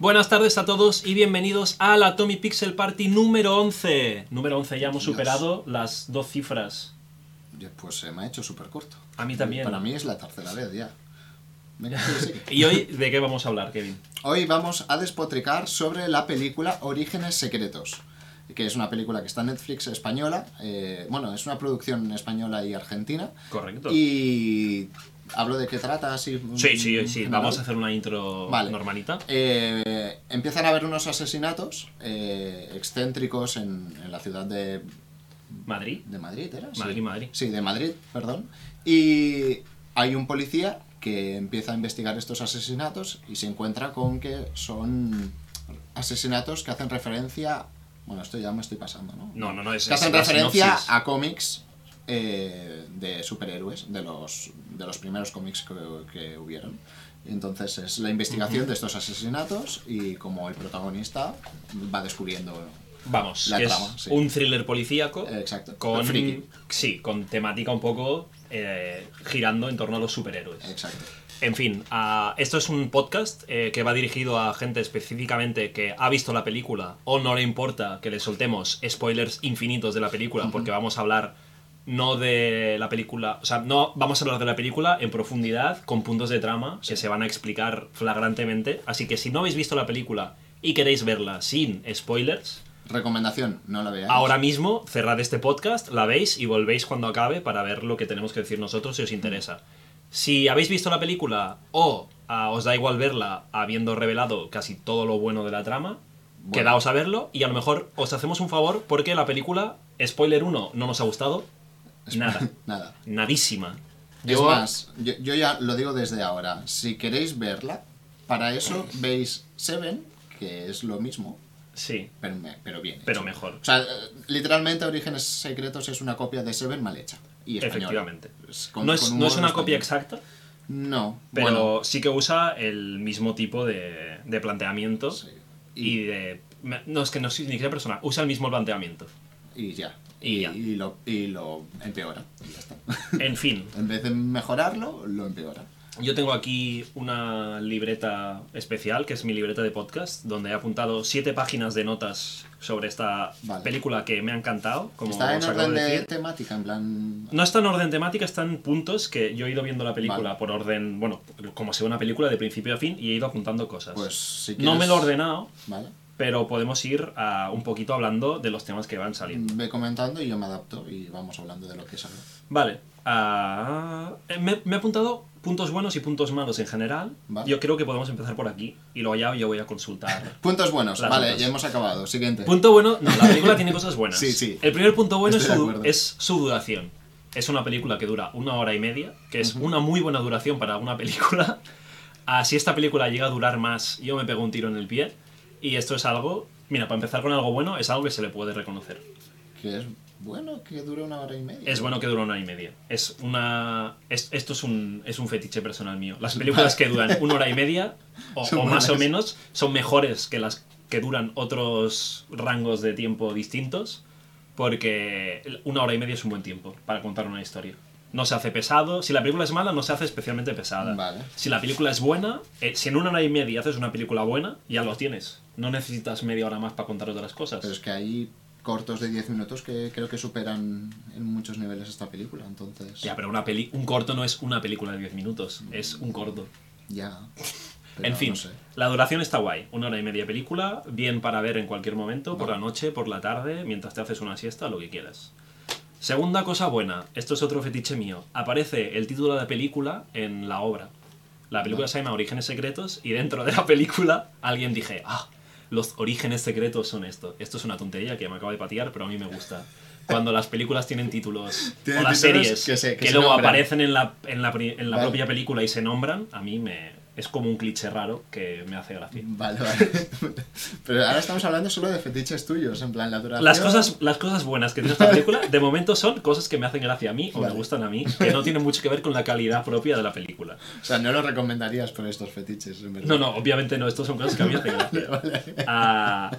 Buenas tardes a todos y bienvenidos a la Tommy Pixel Party número 11. Número 11, ya hemos Dios. superado las dos cifras. Pues se me ha hecho súper corto. A mí también. Para mí es la tercera vez ya. Venga. ¿Y hoy de qué vamos a hablar, Kevin? Hoy vamos a despotricar sobre la película Orígenes Secretos, que es una película que está en Netflix española. eh, bueno, es una producción española y argentina. Correcto. Y hablo de qué trata, así. Sí, sí, sí. Vamos a hacer una intro Vale. normalita. Eh, empiezan a haber unos asesinatos eh, excéntricos en, en la ciudad de, Madrid. de Madrid, ¿era? Sí. Madrid, Madrid. Sí, de Madrid, perdón. Y hay un policía que empieza a investigar estos asesinatos y se encuentra con que son asesinatos que hacen referencia... Bueno, esto ya me estoy pasando, ¿no? No, no, no, es- Que hacen referencia a cómics eh, de superhéroes, de los, de los primeros cómics que, que hubieron. Entonces es la investigación de estos asesinatos y como el protagonista va descubriendo... Vamos, La que trama, es sí. un thriller policíaco exacto. con Friki. sí, con temática un poco eh, girando en torno a los superhéroes. Exacto. En fin, ah, esto es un podcast eh, que va dirigido a gente específicamente que ha visto la película o no le importa que le soltemos spoilers infinitos de la película porque vamos a hablar no de la película, o sea, no vamos a hablar de la película en profundidad con puntos de trama que se van a explicar flagrantemente, así que si no habéis visto la película y queréis verla sin spoilers, Recomendación, no la veáis. ahora mismo cerrad este podcast, la veis y volvéis cuando acabe para ver lo que tenemos que decir nosotros si os interesa. Si habéis visto la película o ah, os da igual verla habiendo revelado casi todo lo bueno de la trama, Bueno. quedaos a verlo y a lo mejor os hacemos un favor porque la película, spoiler 1, no nos ha gustado. Nada. Nada. Nadísima. Es más, yo, yo ya lo digo desde ahora. Si queréis verla, para eso veis Seven, que es lo mismo, Sí, pero, me- pero bien. pero mejor. O sea, literalmente Orígenes Secretos es una copia de Seven mal hecha. Y española. Efectivamente. Con- no es, con no es una copia exacta, No, pero bueno, sí que usa el mismo tipo de, de planteamiento sí. y, Y, de... No, es que no es ni siquiera personal, usa el mismo planteamiento. y ya. Y lo, y lo empeora. Y ya está. En fin, en vez de mejorarlo, lo empeora. yo tengo aquí una libreta especial, que es mi libreta de podcast, donde he apuntado siete páginas de notas sobre esta Vale. película que me ha encantado, como Está en orden de decir. temática, en plan. No está en orden temática, está en puntos que yo he ido viendo la película Vale. por orden, bueno, como sea una película de principio a fin y he ido apuntando cosas. Pues si no me lo he ordenado, Vale. Pero podemos ir a un poquito hablando de los temas que van saliendo. Ve comentando y yo me adapto y vamos hablando de lo que sale. Vale. ah, eh, me, me he apuntado puntos buenos y puntos malos en general. Vale. Yo creo que podemos empezar por aquí y luego ya yo voy a consultar. Puntos buenos, vale, notas. ya hemos acabado. Siguiente. Punto bueno, no, la película tiene cosas buenas. Sí, sí. El primer punto bueno es su, es su duración. Es una película que dura una hora y media, que es una muy buena duración para una película. Ah, si esta película llega a durar más, yo me pego un tiro en el pie. Y esto es algo, mira, para empezar con algo bueno, es algo que se le puede reconocer. Que es bueno que dure una hora y media. Es bueno que dura una hora y media. Es una. es- esto es un, es un fetiche personal mío. Las películas que duran una hora y media, o, más o menos, son mejores que las que duran otros rangos de tiempo distintos. Porque una hora y media es un buen tiempo para contar una historia. No se hace pesado. Si la película es mala, no se hace especialmente pesada. Vale. Si la película es buena, eh, si en una hora y media haces una película buena, ya lo tienes. No necesitas media hora más para contar otras cosas. Pero es que hay cortos de 10 minutos que creo que superan en muchos niveles esta película, entonces. Ya, pero una peli un corto no es una película de 10 minutos, es un corto. Ya. En fin, no sé. la duración está guay. Una hora y media película, bien para ver en cualquier momento, por la noche, por la tarde, mientras te haces una siesta, lo que quieras. Segunda cosa buena, esto es otro fetiche mío. Aparece el título de la película en la obra. La película se llama Orígenes Secretos y dentro de la película alguien dije, ah, los orígenes secretos son esto. Esto es una tontería que me acaba de patear, pero a mí me gusta. Cuando las películas tienen títulos o las series que se- que se luego nombran. aparecen en la, en la, en la Vale. propia película y se nombran, a mí me, es como un cliché raro que me hace gracia. Vale, vale. Pero ahora estamos hablando solo de fetiches tuyos, en plan la duración. Las cosas, las cosas buenas que tiene esta película, de momento son cosas que me hacen gracia a mí o me gustan a mí, que no tienen mucho que ver con la calidad propia de la película. O sea, no lo recomendarías por estos fetiches, en verdad. No, no, obviamente no, estos son cosas que a mí me hacen gracia. Ah,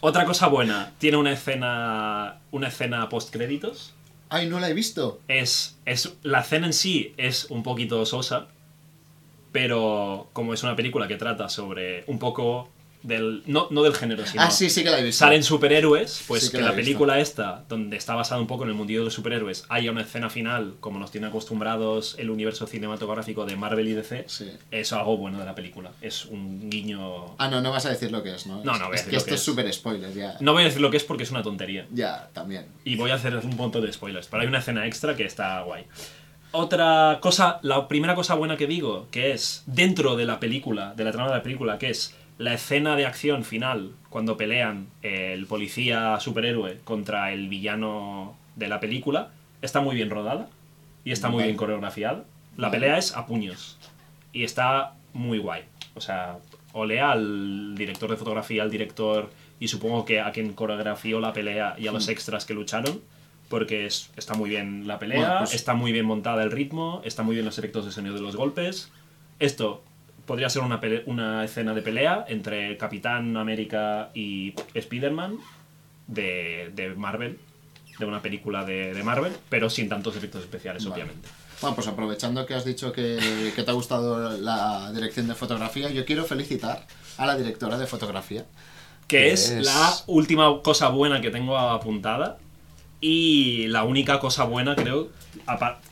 otra cosa buena, tiene una escena, una escena post créditos. ¡Ay, no la he visto! Es, es, la escena en sí es un poquito sosa, pero como es una película que trata sobre un poco del no, no del género, sino Ah, sí, sí que la he visto. salen superhéroes, pues Sí que que, la la película esta, donde está basada un poco en el mundillo de los superhéroes, haya una escena final, como nos tiene acostumbrados el universo cinematográfico de Marvel y DC, Sí. es algo bueno de la película. Es un guiño... Ah, no, no vas a decir lo que es, ¿no? No, Es- no voy a es decir que lo esto que es es. súper spoiler, ya. No voy a decir lo que es porque es una tontería. Ya, también. Y voy a hacer un montón de spoilers, pero hay una escena extra que está guay. Otra cosa, la primera cosa buena que digo, que es dentro de la película, de la trama de la película, que es la escena de acción final, cuando pelean el policía superhéroe contra el villano de la película, está muy bien rodada y está muy bien coreografiada. La pelea es a puños y está muy guay. O sea, olea al director de fotografía, al director y supongo que a quien coreografió la pelea y a los extras que lucharon, porque es- está muy bien la pelea, Bueno, pues- está muy bien montada el ritmo, está muy bien los efectos de sonido de los golpes. Esto podría ser una, una escena de pelea entre Capitán América y Spider-Man de, de Marvel, de una película de, de Marvel, pero sin tantos efectos especiales, Vale. obviamente. Bueno, pues aprovechando que has dicho que, que te ha gustado la dirección de fotografía, yo quiero felicitar a la directora de fotografía. que Que es, es- la última cosa buena que tengo apuntada y la única cosa buena creo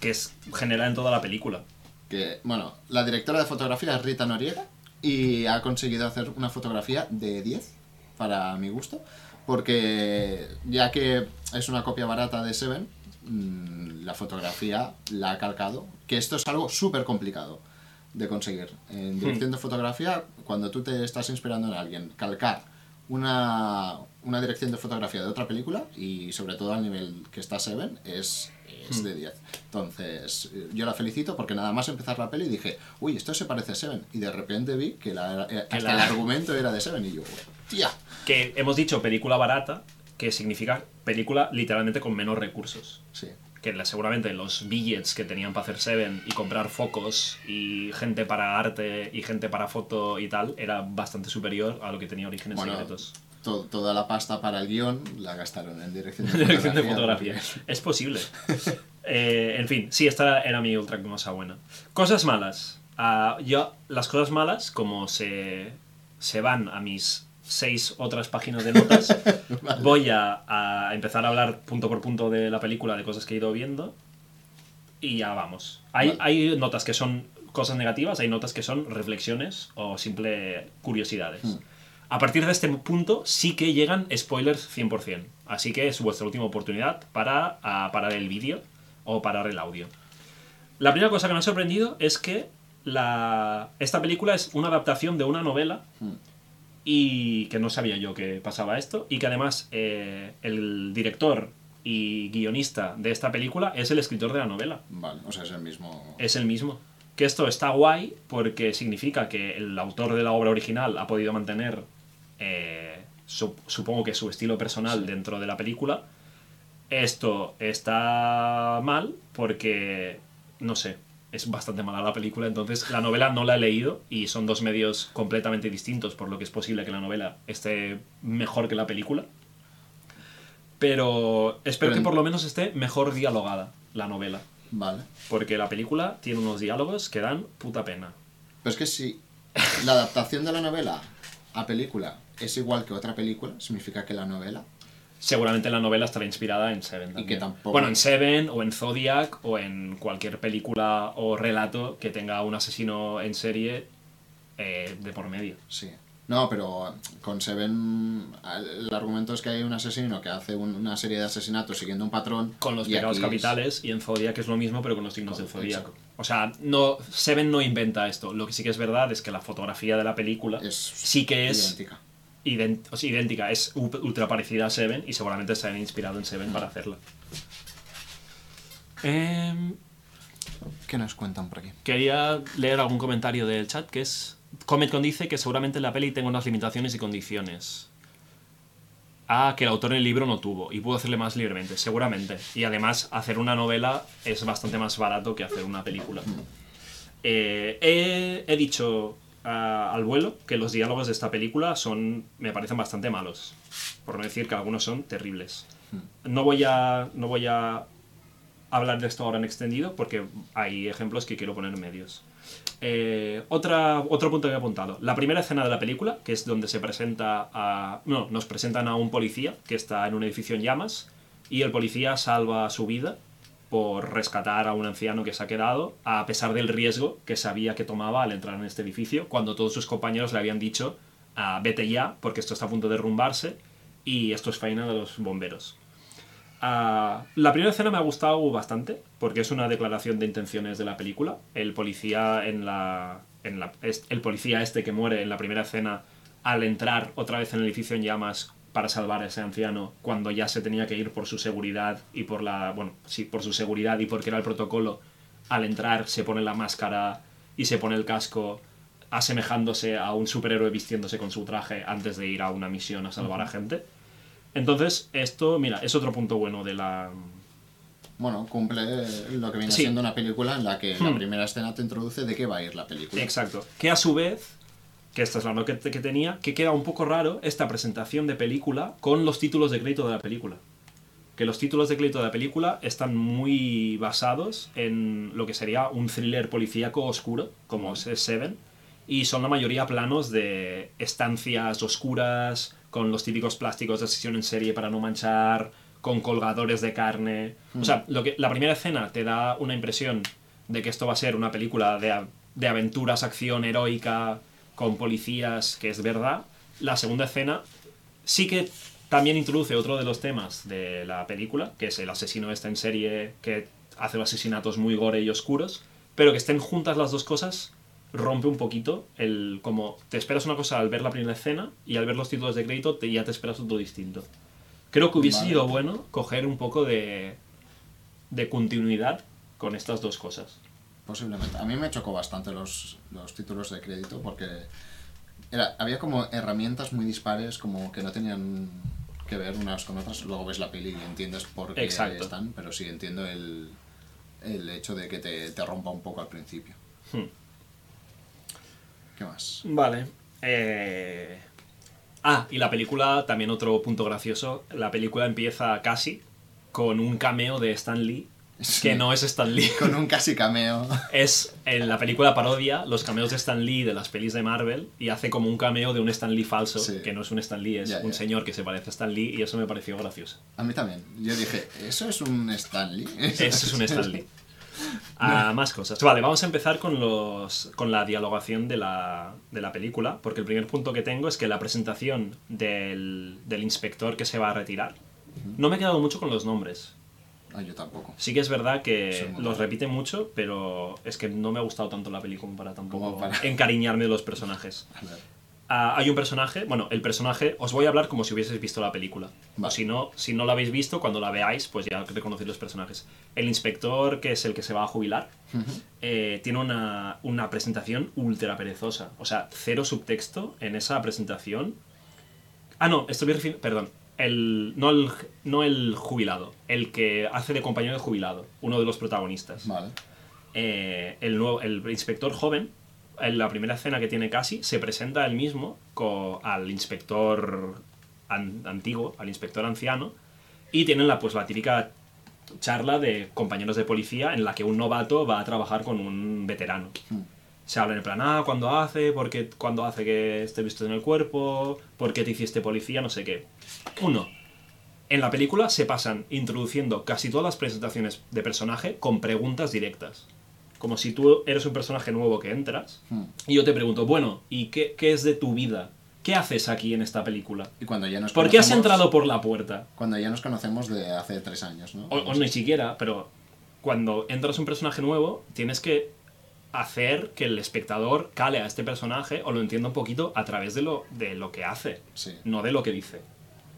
que es generada en toda la película. Que, bueno, la directora de fotografía es Rita Noriega y ha conseguido hacer una fotografía de 10, para mi gusto, porque ya que es una copia barata de Seven, mm, la fotografía la ha calcado, que esto es algo súper complicado de conseguir. En dirección de fotografía, cuando tú te estás inspirando en alguien, calcar una, una dirección de fotografía de otra película y sobre todo al nivel que está Seven es, es de 10. Entonces, eh, yo la felicito porque nada más empezar la peli dije, uy, esto se parece a Seven. Y de repente vi que, la- eh, Que hasta la- el argumento era de Seven y yo, tía. Que hemos dicho película barata, que significa película literalmente con menos recursos. Sí. Que seguramente los billets que tenían para hacer Seven y comprar focos y gente para arte y gente para foto y tal era bastante superior a lo que tenía Orígenes Bueno, Secretos. To- toda la pasta para el guion la gastaron en dirección de fotografía. Es posible. Eh, en fin, sí, esta era mi ultra cosa buena. Cosas malas. Ah, yo, las cosas malas, como se, se van a mis seis otras páginas de notas, voy a, a empezar a hablar punto por punto de la película, de cosas que he ido viendo, y ya vamos. Hay, Vale. hay notas que son cosas negativas, hay notas que son reflexiones o simple curiosidades. Hmm. A partir de este punto sí que llegan spoilers 100%. Así que es vuestra última oportunidad para ah, parar el vídeo o parar el audio. La primera cosa que me ha sorprendido es que la, esta película es una adaptación de una novela Hmm. y que no sabía yo que pasaba esto y que además eh, el director y guionista de esta película es el escritor de la novela Vale, o sea, es el mismo. es el mismo. Que esto está guay porque significa que el autor de la obra original ha podido mantener, eh, su- supongo que su estilo personal dentro de la película. Esto está mal porque, no sé, es bastante mala la película, entonces la novela no la he leído y son dos medios completamente distintos, por lo que es posible que la novela esté mejor que la película. Pero espero Pero que por lo menos esté mejor dialogada la novela. Vale. Porque la película tiene unos diálogos que dan puta pena. Pero es que si la adaptación de la novela a película es igual que otra película, significa que la novela. Seguramente la novela estará inspirada en Seven. Y que tampoco- Bueno, en Seven o en Zodiac o en cualquier película o relato que tenga un asesino en serie eh, de por medio. Sí. No, pero con Seven el argumento es que hay un asesino que hace un- una serie de asesinatos siguiendo un patrón. Con los pecados es- capitales y en Zodiac es lo mismo, pero con los signos del exacto. O sea, no, Seven no inventa esto. Lo que sí que es verdad es que la fotografía de la película Es sí que es idéntica. Ident- o sea, idéntica, es ultra parecida a Seven y seguramente se han inspirado en Seven para hacerla. Em, ¿Qué nos cuentan por aquí? quería leer algún comentario del chat que es Cometcon dice que seguramente la peli tenga unas limitaciones y condiciones ah, que el autor en el libro no tuvo y pudo hacerle más libremente, seguramente. Y además, hacer una novela es bastante más barato que hacer una película. Eh, he, he dicho ah, al vuelo que los diálogos de esta película son me parecen bastante malos, por no decir que algunos son terribles. No voy a, no voy a hablar de esto ahora en extendido porque hay ejemplos que quiero poner en medios. Eh, otra, otro punto que he apuntado. La primera escena de la película, que es donde se presenta a... No, nos presentan a un policía que está en un edificio en llamas y el policía salva su vida por rescatar a un anciano que se ha quedado, a pesar del riesgo que sabía que tomaba al entrar en este edificio, cuando todos sus compañeros le habían dicho, ah, vete ya, porque esto está a punto de derrumbarse, y esto es faena de los bomberos. Ah, la primera escena me ha gustado bastante, porque es una declaración de intenciones de la película. El policía en la, el policía este que muere en la primera escena al entrar otra vez en el edificio en llamas para salvar a ese anciano cuando ya se tenía que ir por su seguridad y por la bueno sí por su seguridad y porque era el protocolo al entrar se pone la máscara y se pone el casco asemejándose a un superhéroe vistiéndose con su traje antes de ir a una misión a salvar a gente entonces, esto, mira, es otro punto bueno de la... Bueno, cumple lo que viene siendo una película en la que la hmm. primera escena te introduce de qué va a ir la película. Exacto. Que a su vez, que esta es la nota que, que tenía, que queda un poco raro esta presentación de película con los títulos de crédito de la película. Que los títulos de crédito de la película están muy basados en lo que sería un thriller policíaco oscuro, como es Seven, y son la mayoría planos de estancias oscuras, con los típicos plásticos de sesión en serie para no manchar, con colgadores de carne. O sea, lo que, la primera escena te da una impresión de que esto va a ser una película de, de aventuras, acción heroica, con policías, que es verdad. La segunda escena sí que también introduce otro de los temas de la película, que es el asesino este en serie que hace los asesinatos muy gore y oscuros, pero que estén juntas las dos cosas rompe un poquito el como te esperas una cosa al ver la primera escena y al ver los títulos de crédito te, ya te esperas otro distinto. Creo que hubiese sido bueno coger un poco de, de continuidad con estas dos cosas. Posiblemente. A mí me chocó bastante los, los títulos de crédito porque era, había como herramientas muy dispares como que no tenían que ver unas con otras. Luego ves la peli y entiendes por qué están, pero sí entiendo el, el hecho de que te, te rompa un poco al principio. Hmm. ¿Qué más? Vale. Eh, ah, y la película, también otro punto gracioso, la película empieza casi con un cameo de Stan Lee, que no es Stan Lee. Con un casi cameo. Es en la película parodia los cameos de Stan Lee de las pelis de Marvel y hace como un cameo de un Stan Lee falso, que no es un Stan Lee, es un señor que se parece a Stan Lee y eso me pareció gracioso. A mí también. Yo dije, ¿eso es un Stan Lee? Eso es un Stan Lee. a más cosas. Vale, vamos a empezar con, los, con la dialogación de la, de la película, porque el primer punto que tengo es que la presentación del, del inspector que se va a retirar, no me he quedado mucho con los nombres. Ah, yo tampoco. Sí que es verdad que los repite mucho, pero es que no me ha gustado tanto la película para tampoco encariñarme de los personajes. Ah, hay un personaje, bueno, el personaje, os voy a hablar como si hubieseis visto la película. O si no, si no la habéis visto, cuando la veáis, pues ya reconocéis los personajes. El inspector, que es el que se va a jubilar, eh, tiene una, una, presentación ultra perezosa. O sea, cero subtexto en esa presentación. Ah, no, estoy refiriendo, perdón. El, no, el, no el jubilado, el que hace de compañero de jubilado, uno de los protagonistas. Vale. Eh, el, nuevo, el inspector joven en la primera escena que tiene casi, se presenta él mismo al inspector antiguo, al inspector anciano, y tienen la, pues, la típica charla de compañeros de policía en la que un novato va a trabajar con un veterano. Hmm. Se habla en el plan, ah, ¿cuándo hace? ¿Por qué, ¿Cuándo hace que esté visto en el cuerpo? ¿Por qué te hiciste policía? No sé qué. Uno, en la película se pasan introduciendo casi todas las presentaciones de personaje con preguntas directas como si tú eres un personaje nuevo que entras, hmm. y yo te pregunto, bueno, ¿y qué, qué, es de tu vida? ¿Qué haces aquí en esta película? Y cuando ya nos ¿Por qué has entrado por la puerta? Cuando ya nos conocemos de hace tres años, ¿no? O, ni siquiera, pero cuando entras un personaje nuevo, tienes que hacer que el espectador cale a este personaje o lo entienda un poquito a través de lo, de lo que hace, no de lo que dice.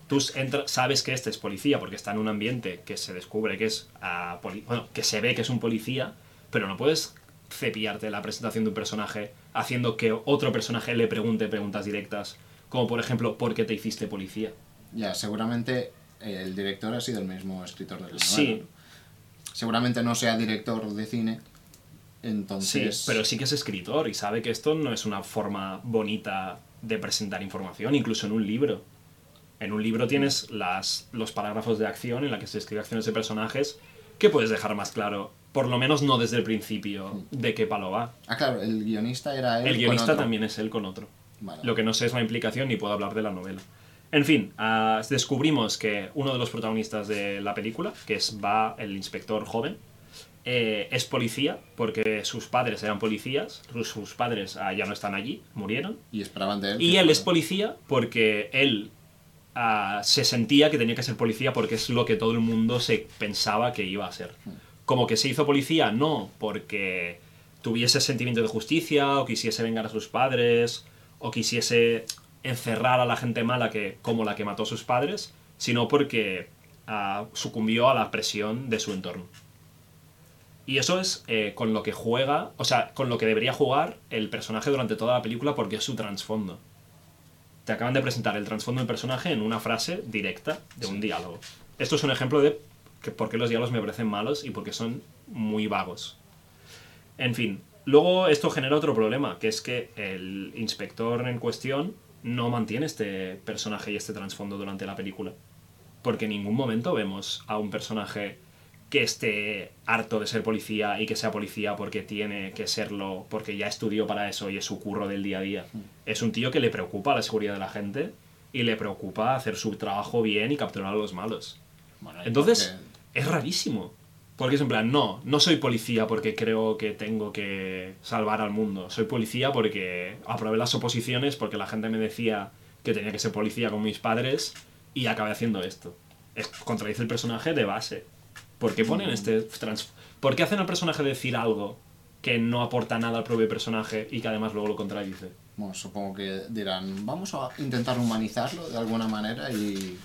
Tú sabes que este es policía porque está en un ambiente que se descubre que es, uh, bueno, que se ve que es un policía, pero no puedes cepillarte la presentación de un personaje haciendo que otro personaje le pregunte preguntas directas, como por ejemplo, ¿por qué te hiciste policía? Ya, seguramente el director ha sido el mismo escritor del. Sí. Seguramente no sea director de cine, entonces... Sí, pero sí que es escritor y sabe que esto no es una forma bonita de presentar información, incluso en un libro. En un libro tienes las, los parágrafos de acción en la que se escribe acciones de personajes ¿qué puedes dejar más claro? Por lo menos no desde el principio Hmm. de qué palo va. Ah, claro, el guionista era él. El con guionista otro. también es él con otro. Vale. Lo que no sé es la implicación ni puedo hablar de la novela. En fin, ah, descubrimos que uno de los protagonistas de la película, que es Va, el inspector joven, eh, es policía porque sus padres eran policías, sus, padres ah, ya no están allí, murieron. Y esperaban de él. Y él es policía porque él ah, se sentía que tenía que ser policía porque es lo que todo el mundo se pensaba que iba a ser. Como que se hizo policía, no porque tuviese sentimiento de justicia o quisiese vengar a sus padres o quisiese encerrar a la gente mala que como la que mató a sus padres, sino porque ah, sucumbió a la presión de su entorno. Y eso es eh, con lo que juega, o sea, con lo que debería jugar el personaje durante toda la película porque es su trasfondo. Te acaban de presentar el trasfondo del personaje en una frase directa de un diálogo. Esto es un ejemplo de que por qué los diálogos me parecen malos y porque son muy vagos. En fin, luego esto genera otro problema, que es que el inspector en cuestión no mantiene este personaje y este trasfondo durante la película. Porque en ningún momento vemos a un personaje que esté harto de ser policía y que sea policía porque tiene que serlo, porque ya estudió para eso y es su curro del día a día. Es un tío que le preocupa la seguridad de la gente y le preocupa hacer su trabajo bien y capturar a los malos. Bueno, Entonces, porque- es rarísimo. Porque es en plan, no, no soy policía porque creo que tengo que salvar al mundo. Soy policía porque aprobé las oposiciones porque la gente me decía que tenía que ser policía con mis padres y acabé haciendo esto. Es, contradice el personaje de base. ¿Por qué ponen este trans... ¿Por qué hacen al personaje decir algo que no aporta nada al propio personaje y que además luego lo contradice? Bueno, supongo que dirán, vamos a intentar humanizarlo de alguna manera y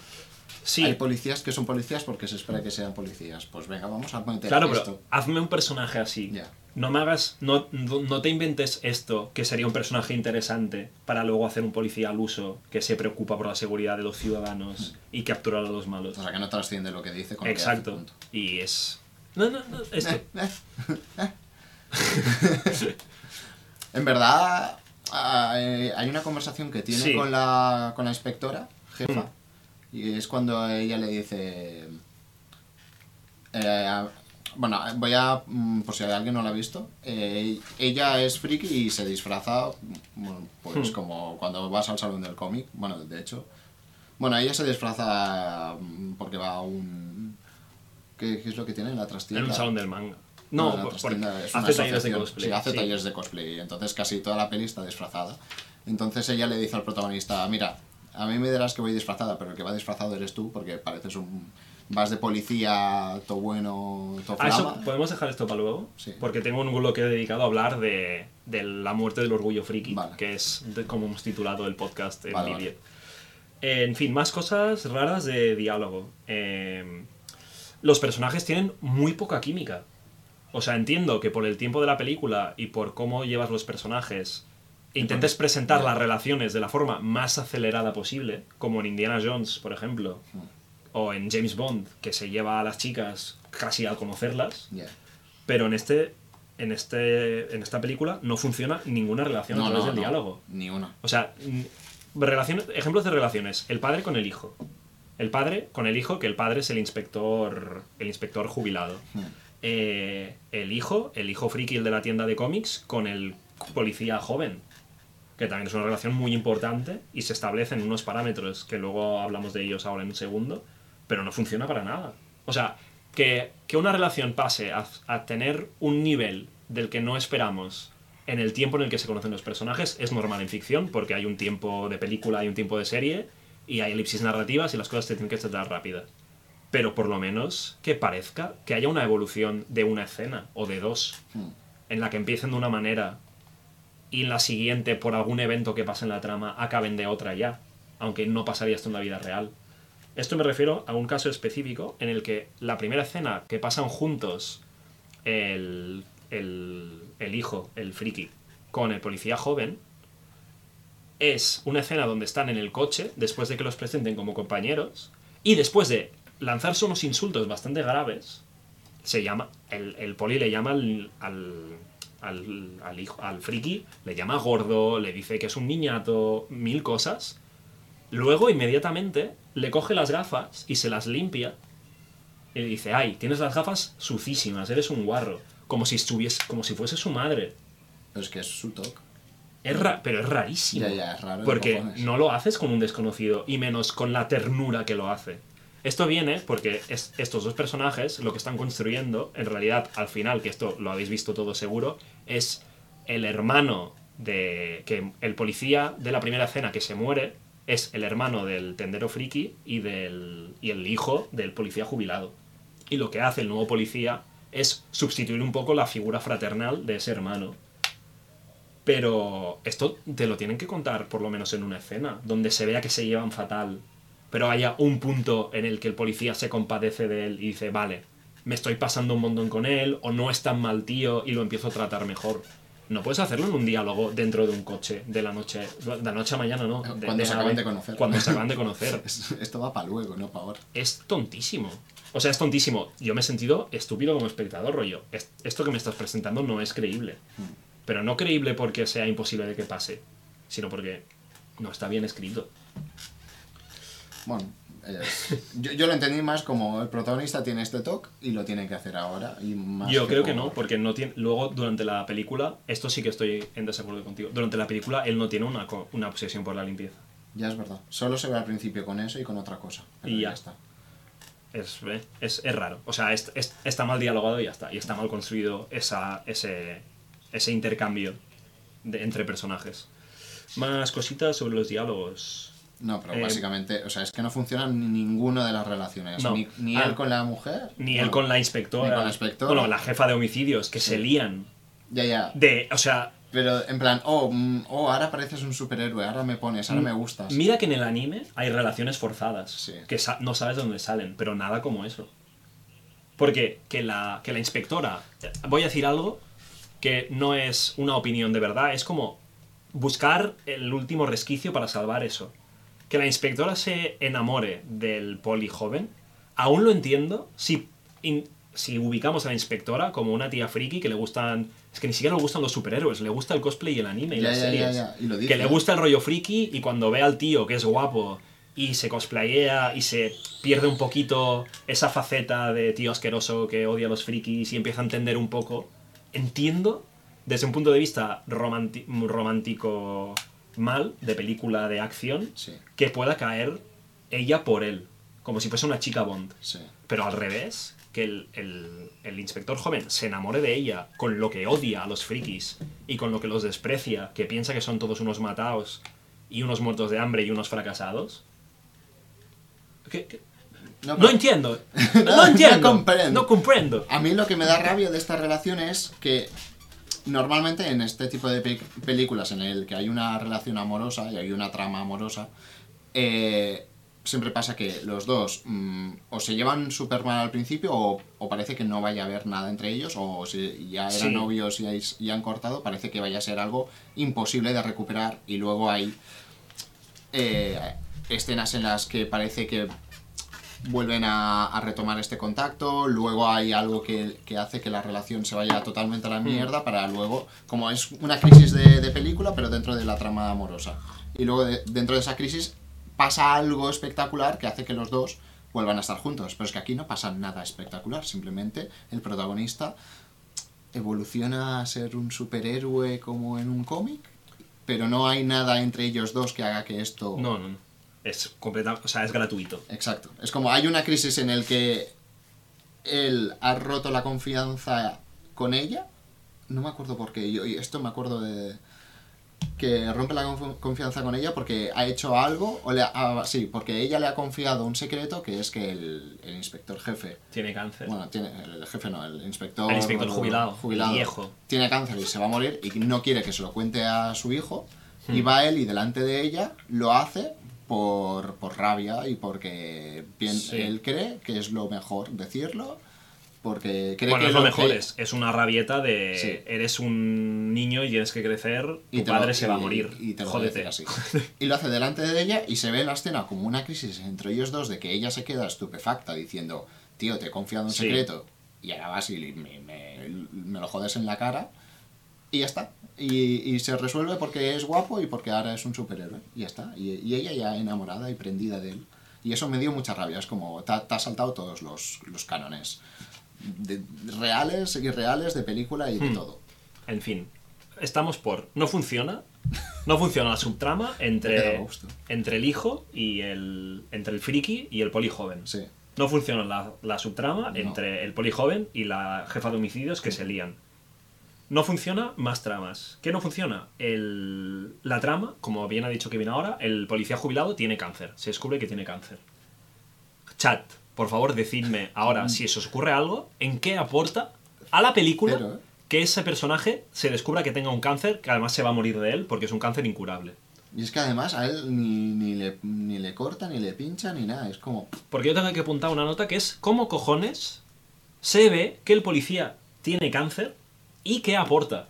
Sí, hay policías que son policías porque se espera que sean policías. Pues venga, vamos a meter Claro, pero esto. hazme un personaje así. Ya. No me hagas. No, no, te inventes esto, que sería un personaje interesante, para luego hacer un policía al uso que se preocupa por la seguridad de los ciudadanos y capturar a los malos. O sea, que no trasciende lo que dice con Exacto. punto. Y es. No, no, no. Esto. En verdad, hay hay una conversación que tiene Sí. con, la, con la inspectora, jefa, Mm. Y es cuando ella le dice... eh, bueno, voy a... mm, Por si alguien no la ha visto, eh, ella es friki y se disfraza, bueno, pues Hmm. como cuando vas al salón del cómic, bueno, de hecho... Bueno, ella se disfraza mm, porque va a un... ¿Qué, qué es lo que tiene en la trastienda? En un salón del manga. No, No, hace talleres de cosplay. Sí, hace sí. talleres de cosplay. Entonces casi toda la peli está disfrazada. Entonces ella le dice al protagonista, mira, a mí me dirás que voy disfrazada, pero el que va disfrazado eres tú, porque pareces un... Vas de policía, todo bueno, todo Ah, eso. ¿podemos dejar esto para luego? Sí. Porque tengo un bloque dedicado a hablar de, de la muerte del orgullo friki, Vale. que es de- como hemos titulado el podcast en Vale. En fin, más cosas raras de diálogo. Eh, los personajes tienen muy poca química. O sea, entiendo que por el tiempo de la película y por cómo llevas los personajes, intentes presentar las relaciones de la forma más acelerada posible, como en Indiana Jones, por ejemplo, Mm. o en James Bond, que se lleva a las chicas casi al conocerlas, pero en este en este en esta película no funciona ninguna relación a No, través no, del no, diálogo. Ni una. O sea, mm, relaciones, ejemplos de relaciones. El padre con el hijo. El padre con el hijo, que el padre es el inspector. El inspector jubilado. Hmm. Eh, el hijo, el hijo friki, el de la tienda de cómics, con el policía joven. Que también es una relación muy importante y se establecen unos parámetros que luego hablamos de ellos ahora en un segundo, pero no funciona para nada. O sea, que, que una relación pase a, a tener un nivel del que no esperamos en el tiempo en el que se conocen los personajes es normal en ficción, porque hay un tiempo de película, hay un tiempo de serie, y hay elipsis narrativas y las cosas te tienen que tratar rápidas. Pero por lo menos que parezca que haya una evolución de una escena o de dos, Hmm. en la que empiecen de una manera y en la siguiente, por algún evento que pase en la trama, acaben de otra ya, aunque no pasaría esto en la vida real. Esto me refiero a un caso específico en el que la primera escena que pasan juntos el, el, el hijo, el friki, con el policía joven, es una escena donde están en el coche, después de que los presenten como compañeros, y después de lanzarse unos insultos bastante graves, se llama, el, el poli le llama al, al, al, al hijo, al friki, le llama gordo, le dice que es un niñato, mil cosas. Luego, inmediatamente, le coge las gafas y se las limpia Y dice, ay, tienes las gafas sucísimas, eres un guarro. Como si estuviese, como si fuese su madre. Pero es que es su toque. Es ra- pero es rarísimo. Ya, ya, es raro de Porque no lo haces con un desconocido y menos con la ternura que lo hace. Esto viene porque es- estos dos personajes lo que están construyendo, en realidad, al final, que esto lo habéis visto todo seguro, es el hermano de. que el policía de la primera escena que se muere es el hermano del tendero friki y, del, y el hijo del policía jubilado. Y lo que hace el nuevo policía es sustituir un poco la figura fraternal de ese hermano. Pero esto te lo tienen que contar por lo menos en una escena, donde se vea que se llevan fatal, pero haya un punto en el que el policía se compadece de él y dice, vale, me estoy pasando un montón con él, o no es tan mal tío y lo empiezo a tratar mejor. No puedes hacerlo en un diálogo dentro de un coche, de la noche, de la noche a mañana, ¿no? De- Cuando se acaban de conocer. Cuando se acaban de conocer. Es- Esto va para luego, no para ahora. Es tontísimo. O sea, es tontísimo. Yo me he sentido estúpido como espectador, rollo. Es- Esto que me estás presentando no es creíble. Pero no creíble porque sea imposible de que pase, sino porque no está bien escrito. Bueno, es- yo, yo lo entendí más como el protagonista tiene este toque y lo tiene que hacer ahora. Y más Yo creo que no, porque no tiene. Luego, durante la película, esto sí que estoy en desacuerdo contigo. Durante la película, él no tiene una, una obsesión por la limpieza. Ya es verdad. Solo se ve al principio con eso y con otra cosa. pero Y ya. está. Es, eh, es, es raro. O sea, es- es- está mal dialogado y ya está. Y está mal construido esa, ese, ese intercambio de- entre personajes. Más cositas sobre los diálogos. No, pero Eh, básicamente, o sea, es que no funcionan ni ninguna de las relaciones. No. Ni, ni Ah. él con la mujer. Ni él con la inspectora. ni con la inspectora. Bueno, la jefa de homicidios, que se lían. Ya, ya. De, o sea, Pero en plan, oh, mm, oh, ahora pareces un superhéroe, ahora me pones, ahora me gustas. mira que en el anime hay relaciones forzadas. Sí. Que sa- no sabes de dónde salen, pero nada como eso. Porque que la, que la inspectora. Voy a decir algo que no es una opinión de verdad, es como buscar el último resquicio para salvar eso. Que la inspectora se enamore del poli joven, aún lo entiendo si, in- si ubicamos a la inspectora como una tía friki que le gustan. Es que ni siquiera le gustan los superhéroes, le gusta el cosplay y el anime y Ya, las ya, series. ya, y lo dice, que le gusta el rollo friki y cuando ve al tío que es guapo y se cosplayea y se pierde un poquito esa faceta de tío asqueroso que odia a los frikis y empieza a entender un poco, entiendo desde un punto de vista romanti- romántico mal, de película de acción, Sí, que pueda caer ella por él, como si fuese una chica Bond. sí. Pero al revés, que el, el- el inspector joven se enamore de ella con lo que odia a los frikis y con lo que los desprecia, que piensa que son todos unos mataos y unos muertos de hambre y unos fracasados. ¿Qué- qué? No, entiendo. No, No entiendo. no comprendo. No comprendo. A mí lo que me da rabia de esta relación es que normalmente en este tipo de pe- películas en el que hay una relación amorosa y hay una trama amorosa, eh, siempre pasa que los dos mm, o se llevan súper mal al principio o, o parece que no vaya a haber nada entre ellos o si ya eran Sí. novios y, hay- y han cortado, parece que vaya a ser algo imposible de recuperar y luego hay eh, escenas en las que parece que vuelven a, a retomar este contacto, luego hay algo que, que hace que la relación se vaya totalmente a la mierda para luego, como es una crisis de, de película, pero dentro de la trama amorosa. Y luego de- dentro de esa crisis pasa algo espectacular que hace que los dos vuelvan a estar juntos. Pero es que aquí no pasa nada espectacular, simplemente el protagonista evoluciona a ser un superhéroe como en un cómic, pero no hay nada entre ellos dos que haga que esto... No, no, no. Es completamente. O sea, es gratuito. Exacto. Es como hay una crisis en el que él ha roto la confianza con ella. No me acuerdo por qué. Yo, esto me acuerdo de que rompe la conf- confianza con ella porque ha hecho algo o le ha- ah, sí, porque ella le ha confiado un secreto que es que el, el inspector jefe, Tiene cáncer. bueno, tiene el jefe no, el inspector El inspector jubilado, jubilado viejo. tiene cáncer y se va a morir y no quiere que se lo cuente a su hijo Hmm. y va él y delante de ella lo hace por, por rabia y porque bien, Sí. él cree que es lo mejor decirlo porque cree bueno, que es lo que- mejor, es, es una rabieta de Sí. eres un niño y tienes que crecer, y tu te lo- padre se va a morir. y te lo Jódete. así. Y lo hace delante de ella y se ve en la escena como una crisis entre ellos dos de que ella se queda estupefacta diciendo, tío, te he confiado un Sí. secreto y ahora vas y me, me- me lo jodes en la cara y ya está. Y, y se resuelve porque es guapo y porque ahora es un superhéroe. Y ya está. Y, y ella ya enamorada y prendida de él. Y eso me dio mucha rabia. Es como, te, ha- saltado todos los, los cánones. De- reales, irreales, de película y de Hmm. todo. En fin, estamos por. No funciona. No funciona la subtrama entre, entre el hijo y el. entre el friki y el poli joven. Sí. No funciona la, la subtrama No. entre el poli joven y la jefa de homicidios que se lían. No funciona más tramas. ¿Qué no funciona? El, la trama, como bien ha dicho Kevin ahora, el policía jubilado tiene cáncer. Se descubre que tiene cáncer. Chat, por favor, decidme ahora si se os ocurre algo, en qué aporta a la película Pero, ¿eh? que ese personaje se descubra que tenga un cáncer, que además se va a morir de él porque es un cáncer incurable. Y es que además a él ni, ni, le, ni le corta, ni le pincha, ni nada. Es como, Porque yo tengo que apuntar una nota que es cómo cojones se ve que el policía tiene cáncer y qué aporta.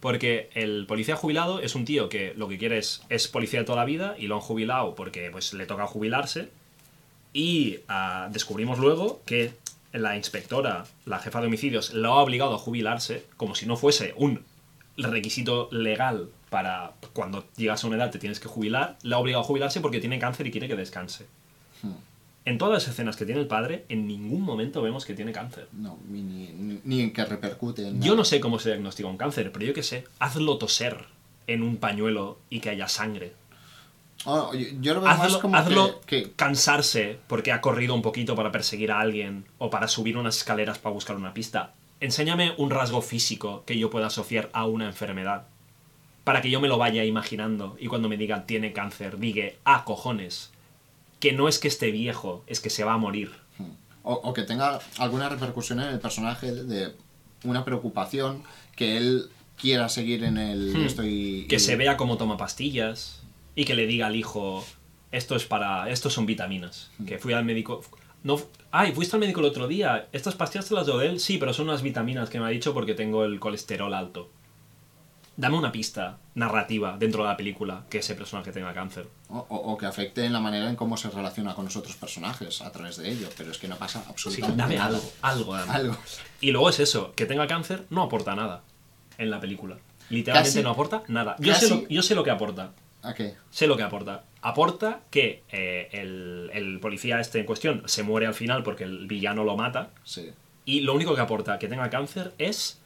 Porque el policía jubilado es un tío que lo que quiere es, es policía de toda la vida y lo han jubilado porque pues le toca jubilarse. Y ah, descubrimos luego que la inspectora, la jefa de homicidios, lo ha obligado a jubilarse como si no fuese un requisito legal para cuando llegas a una edad te tienes que jubilar. Le ha obligado a jubilarse porque tiene cáncer y quiere que descanse. Hmm. En todas las escenas que tiene el padre, en ningún momento vemos que tiene cáncer. No, ni, ni, ni en que repercute en Yo no sé cómo se diagnostica un cáncer, pero yo qué sé, hazlo toser en un pañuelo y que haya sangre. Oh, yo, yo lo veo más Hazlo, como hazlo que, que- cansarse porque ha corrido un poquito para perseguir a alguien o para subir unas escaleras para buscar una pista. Enséñame un rasgo físico que yo pueda asociar a una enfermedad. Para que yo me lo vaya imaginando y cuando me digan tiene cáncer, diga, ah, cojones. Que no es que esté viejo, es que se va a morir. o, o que tenga alguna repercusión en el personaje de una preocupación que él quiera seguir en el Hmm. estoy que se vea cómo toma pastillas y que le diga al hijo esto es para esto son vitaminas que fui al médico no ay fuiste al médico el otro día estas pastillas te las de él sí pero son unas vitaminas que me ha dicho porque tengo el colesterol alto dame una pista narrativa dentro de la película que ese personaje tenga cáncer. O, o- o que afecte en la manera en cómo se relaciona con los otros personajes a través de ello pero es que no pasa sí, absolutamente dame nada. algo algo dame. algo. Y luego es eso que tenga cáncer no aporta nada en la película. Literalmente Casi- no aporta nada. Yo sé, lo, yo sé lo que aporta. ¿a qué? sé lo que aporta. Aporta que eh, el, el policía este en cuestión se muere al final porque el villano lo mata. sí. Y lo único que aporta que tenga cáncer es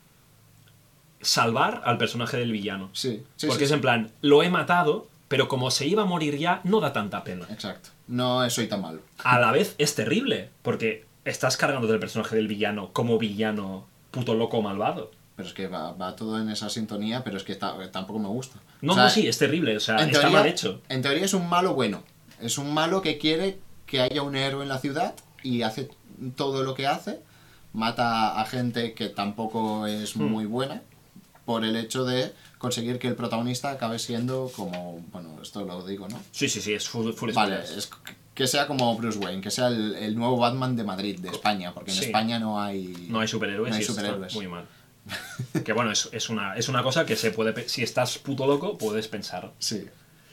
salvar al personaje del villano. sí, sí, porque sí, es sí. en plan, lo he matado, pero como se iba a morir ya, no da tanta pena. exacto no soy tan malo A la vez es terrible, porque estás cargando del personaje del villano como villano puto loco malvado. pero es que va, va todo en esa sintonía pero es que ta- tampoco me gusta No, O sea, no, sí, es terrible, o sea, está teoría, mal hecho. En teoría es un malo bueno. Es un malo que quiere que haya un héroe en la ciudad y hace todo lo que hace. Mata a gente que tampoco es Hmm. muy buena por el hecho de conseguir que el protagonista acabe siendo como... Bueno, esto lo digo, ¿no? Sí, sí, sí, es full, full Vale, es que sea como Bruce Wayne, que sea el, el nuevo Batman de Madrid, de España, porque en Sí. España no hay... No hay superhéroes no hay superhéroes. muy mal. que bueno, es, es, una, es una cosa que se puede... Si estás puto loco, puedes pensar. Sí.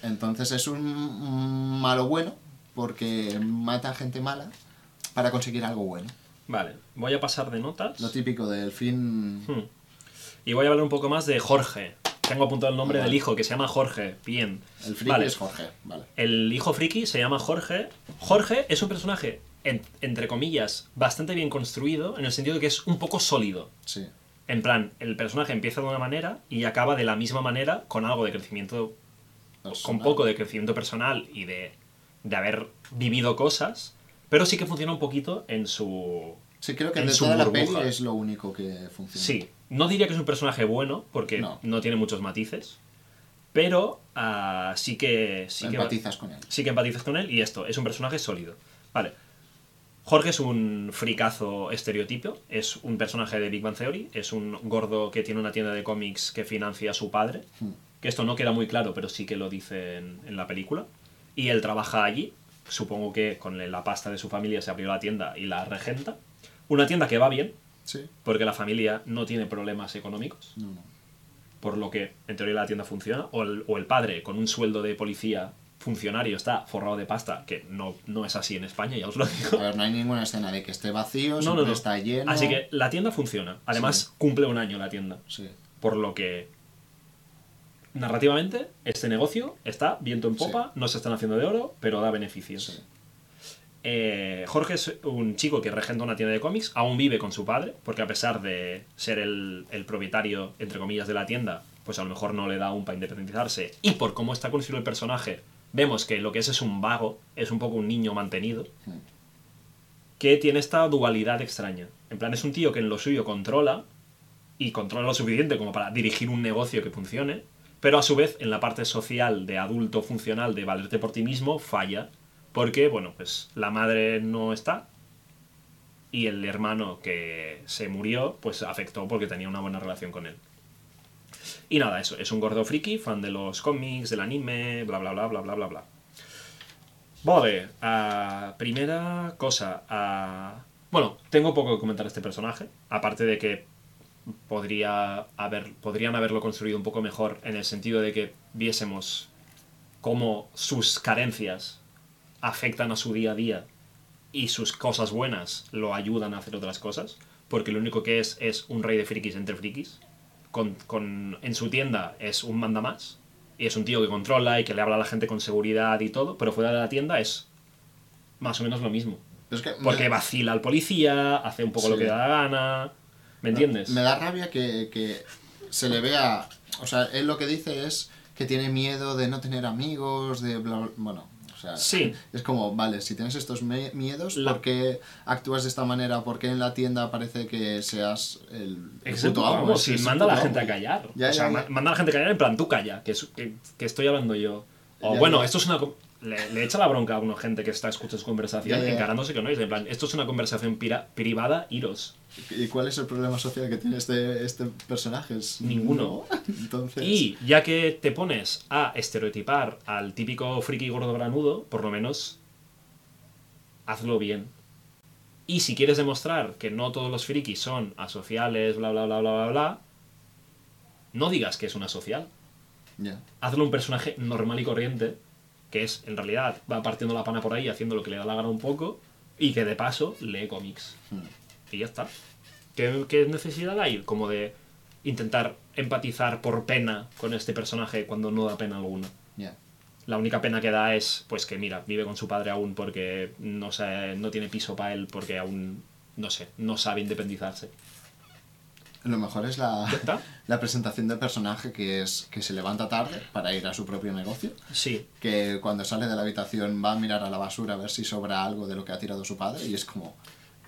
Entonces es un malo bueno porque mata a gente mala para conseguir algo bueno. Vale, voy a pasar de notas. Lo típico del fin. Hmm. Y voy a hablar un poco más de Jorge. Tengo apuntado el nombre Vale. del hijo, que se llama Jorge. Bien. El friki Vale. es Jorge, vale. El hijo friki se llama Jorge. Jorge es un personaje, en- entre comillas, bastante bien construido, en el sentido de que es un poco sólido. Sí. En plan, el personaje empieza de una manera y acaba de la misma manera con algo de crecimiento, con poco de crecimiento personal y de, de haber vivido cosas, pero sí que funciona un poquito en su... Sí, creo que en de su toda la burbuja. peli es lo único que funciona. Sí, no diría que es un personaje bueno, porque no, No. tiene muchos matices, pero ah, sí que... Sí que Empatizas con él. sí que empatizas con él y esto, es un personaje sólido. Vale. Jorge es un fricazo estereotipo, es un personaje de Big Bang Theory, es un gordo que tiene una tienda de cómics que financia a su padre, Hmm. que esto no queda muy claro, pero sí que lo dice en, en la película, y él trabaja allí, supongo que con la pasta de su familia se abrió la tienda y la regenta, una tienda que va bien, Sí. porque la familia no tiene problemas económicos, No, no. por lo que en teoría la tienda funciona, o el, o el padre con un sueldo de policía funcionario está forrado de pasta, que no, no es así en España, ya os lo A digo. ver, no hay ninguna escena de que esté vacío, No, está lleno. Así que la tienda funciona. Además, Sí. cumple un año la tienda. Sí. Por lo que narrativamente, este negocio está viento en popa, no se están haciendo de oro, pero da beneficios. Sí. Eh, Jorge es un chico que regenta una tienda de cómics, aún vive con su padre, porque a pesar de ser el, el propietario, entre comillas, de la tienda, pues a lo mejor no le da aún para independizarse. Y por cómo está construido el personaje, vemos que lo que es es un vago, es un poco un niño mantenido, que tiene esta dualidad extraña. En plan, es un tío que en lo suyo controla, y controla lo suficiente como para dirigir un negocio que funcione, pero a su vez en la parte social de adulto funcional de valerte por ti mismo falla, porque, bueno, pues la madre no está y el hermano que se murió, pues afectó porque tenía una buena relación con él. Y nada, eso, es un gordo friki, fan de los cómics, del anime, bla bla bla bla bla bla bla. Vale, ah, primera cosa. bueno, tengo poco que comentar de este personaje, aparte de que podría haber, podrían haberlo construido un poco mejor en el sentido de que viésemos cómo sus carencias afectan a su día a día y sus cosas buenas lo ayudan a hacer otras cosas, porque lo único que es es un rey de frikis entre frikis. Con, con- en su tienda es un manda más y es un tío que controla y que le habla a la gente con seguridad y todo, pero fuera de la tienda es más o menos lo mismo. Es que Porque me, vacila al policía, hace un poco lo que da la gana. ¿Me entiendes? me da rabia que, que se le vea. O sea, él lo que dice es que tiene miedo de no tener amigos, de bla, bla- Bueno, o sea. Sí. Es como, vale, si tienes estos miedos, La- ¿por qué actúas de esta manera? ¿Por qué en la tienda parece que seas el, puto amo? el manda a la gente a callar. Ya, o sea, ya, ma- ya. manda a la gente a callar en plan, tú calla, que, es- que, que estoy hablando yo. O bueno, esto es una... Le, le echa la bronca a una gente que está escuchando su conversación encarándose con ellos. En plan, esto es una conversación pira- privada, iros. ¿Y cuál es el problema social que tiene este, este personaje? Es Ninguno. no. Entonces. Y ya que te pones a estereotipar al típico friki gordo granudo, por lo menos hazlo bien. Y si quieres demostrar que no todos los frikis son asociales, bla bla bla bla bla bla, no digas que es una social. Ya. Hazlo un personaje normal y corriente, que es, en realidad, va partiendo la pana por ahí, haciendo lo que le da la gana un poco, y que de paso lee cómics. Hmm. Y ya está. ¿Qué, qué necesidad hay? Como de intentar empatizar por pena con este personaje cuando no da pena alguna. Ya. La única pena que da es, pues que mira, vive con su padre aún porque no, sé, no tiene piso para él, porque aún, no sé, no sabe independizarse. Lo mejor es la, la presentación del personaje que es que se levanta tarde para ir a su propio negocio. Sí. Que cuando sale de la habitación va a mirar a la basura a ver si sobra algo de lo que ha tirado su padre. Y es como.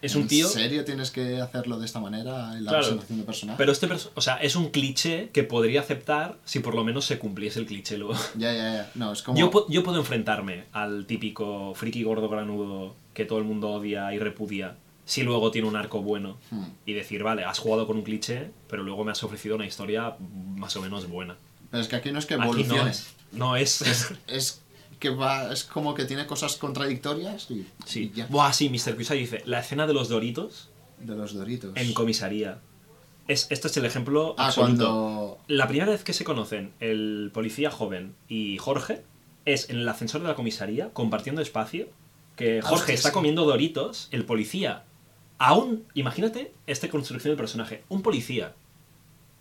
Es un tío... ¿En serio tienes que hacerlo de esta manera en la Claro. presentación del personaje? Pero este perso- o sea, es un cliché que podría aceptar si por lo menos se cumpliese el cliché luego. Ya, ya, ya. No, es como. Yo, yo puedo enfrentarme al típico friki gordo granudo que todo el mundo odia y repudia si luego tiene un arco bueno Hmm. y decir, vale, has jugado con un cliché, pero luego me has ofrecido una historia más o menos buena. Pero es que aquí no es que Aquí evolucione. no es. No es. Es que va. Es como que tiene cosas contradictorias y. Sí. y ya. Buah, sí, Mr. Cuisa dice, la escena de los doritos De los doritos. en comisaría. Es, este es el ejemplo Ah, absoluto. cuando. La primera vez que se conocen el policía joven y Jorge es en el ascensor de la comisaría compartiendo espacio. Que Ah, Jorge está sí. comiendo doritos, el policía. Aún, imagínate esta construcción del personaje. Un policía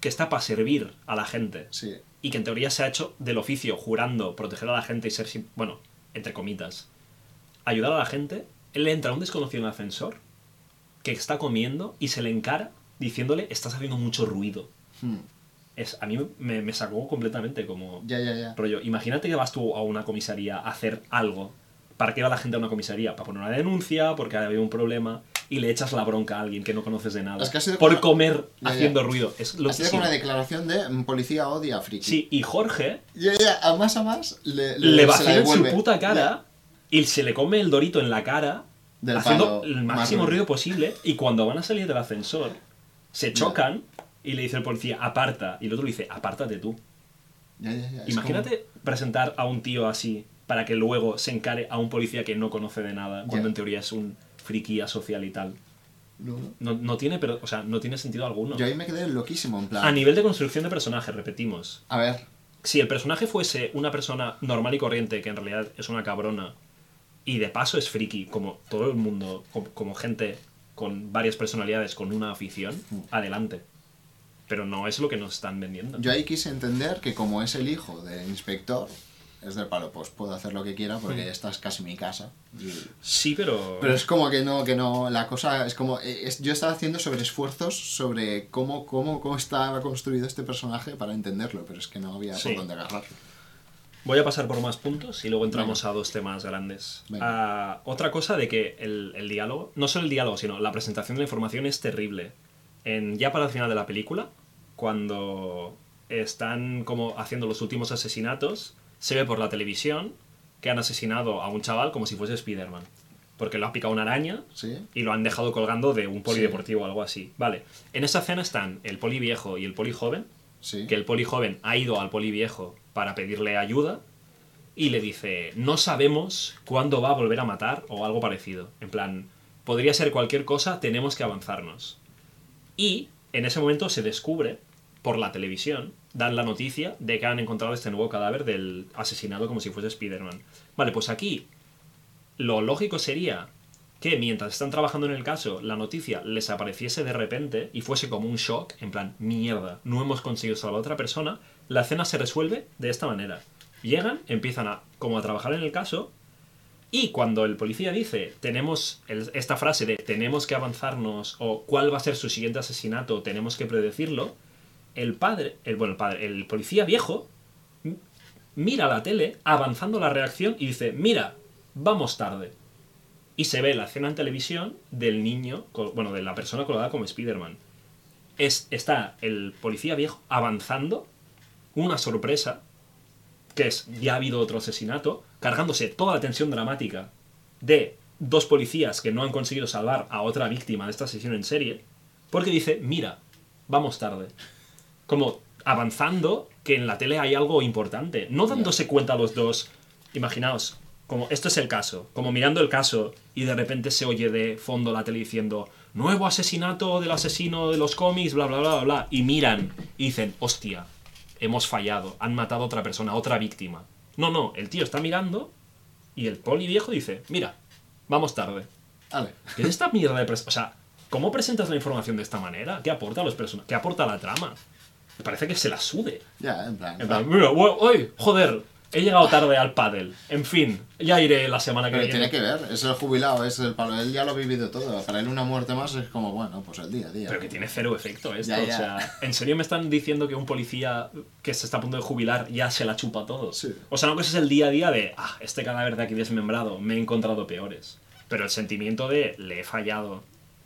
que está para servir a la gente Sí. Y que en teoría se ha hecho del oficio jurando proteger a la gente y ser, bueno, entre comitas, ayudar a la gente. Él le entra un desconocido en el ascensor que está comiendo y se le encara diciéndole estás haciendo mucho ruido Hmm. es, a mí me, me sacó completamente como Ya, ya, ya. rollo. Imagínate que vas tú a una comisaría a hacer algo. ¿Para qué va la gente a una comisaría? Para poner una denuncia, porque ha habido un problema, y le echas la bronca a alguien que no conoces de nada. Es que por como- comer haciendo ruido. Es lo Ha sido como una declaración de policía odia a friki. Sí, y Jorge ya, a más a más le, le, se la vacila en su puta cara y se le come el dorito en la cara, Del haciendo el máximo ruido. posible, y cuando van a salir del ascensor, se chocan y le dice el policía, aparta, y el otro le dice, apártate tú. Ya, ya, ya, Imagínate presentar a un tío así para que luego se encare a un policía que no conoce de nada, cuando en teoría es un friki social y tal. No, no. No, no tiene, pero, o sea, no tiene sentido alguno. Yo ahí me quedé loquísimo, en plan. A nivel de construcción de personaje, repetimos. A ver, Si el personaje fuese una persona normal y corriente, que en realidad es una cabrona, y de paso es friki, como todo el mundo, como, como gente con varias personalidades, con una afición, Mm. adelante. pero no es lo que nos están vendiendo. Yo ahí quise entender que como es el hijo del inspector, es del palo, pues puedo hacer lo que quiera porque esta es casi mi casa. Y- Sí, pero... Pero es como que no, que no, la cosa es como, eh, es- yo estaba haciendo sobre esfuerzos sobre cómo, cómo, cómo estaba construido este personaje para entenderlo, pero es que no había Sí. por dónde agarrarlo. Voy a pasar por más puntos y luego entramos a dos temas grandes. Venga. Ah, otra cosa de que el, el diálogo, no solo el diálogo, sino la presentación de la información es terrible. En, ya para el final de la película, cuando están como haciendo los últimos asesinatos, se ve por la televisión que han asesinado a un chaval como si fuese Spider-Man. Porque lo ha picado una araña ¿Sí? y lo han dejado colgando de un polideportivo o algo así. Vale, en esa escena están el poli viejo y el poli joven, Sí. que el poli joven ha ido al poli viejo para pedirle ayuda y le dice, no sabemos cuándo va a volver a matar o algo parecido. En plan, podría ser cualquier cosa, tenemos que avanzarnos. Y en ese momento se descubre por la televisión, dan la noticia de que han encontrado este nuevo cadáver del asesinado como si fuese Spider-Man. Vale, pues aquí lo lógico sería que mientras están trabajando en el caso, la noticia les apareciese de repente y fuese como un shock, en plan, mierda, no hemos conseguido salvar a otra persona, la escena se resuelve de esta manera. Llegan, empiezan a, como a trabajar en el caso, y cuando el policía dice, tenemos esta frase de tenemos que avanzarnos, o cuál va a ser su siguiente asesinato, tenemos que predecirlo, el padre, el, bueno, el padre, el policía viejo, mira la tele avanzando la reacción y dice, mira, vamos tarde. Y se ve la escena en televisión del niño, bueno, de la persona colgada como Spider-Man. Es, está el policía viejo avanzando, una sorpresa, que es, ya ha habido otro asesinato, cargándose toda la tensión dramática de dos policías que no han conseguido salvar a otra víctima de esta asesino en serie, porque dice, mira, vamos tarde. Como avanzando que en la tele hay algo importante, no dándose cuenta los dos. Imaginaos, como esto es el caso, como mirando el caso y de repente se oye de fondo la tele diciendo, nuevo asesinato del asesino de los cómics, bla, bla, bla, bla, bla, y miran y dicen, hostia, hemos fallado, han matado a otra persona, a otra víctima. No, no, el tío está mirando y el poli viejo dice, mira, vamos tarde. Vale. ¿Qué es esta mierda de O sea, ¿cómo presentas la información de esta manera? ¿Qué aporta a los personajes? ¿Qué aporta a la trama? Parece que se la sude. Ya, en plan. En plan, mira, uy, joder, he llegado tarde al pádel. En fin, ya iré la semana que Pero viene. tiene que ver, es el jubilado, es el palo. Él ya lo ha vivido todo. Para él una muerte más es como, bueno, pues el día a día. Pero que tiene cero efecto esto. Ya, O sea, ¿en serio me están diciendo que un policía que se está a punto de jubilar ya se la chupa todo? Sí. O sea, una cosa es el día a día de, ah, este cadáver de aquí desmembrado, me he encontrado peores. Pero el sentimiento de, le he fallado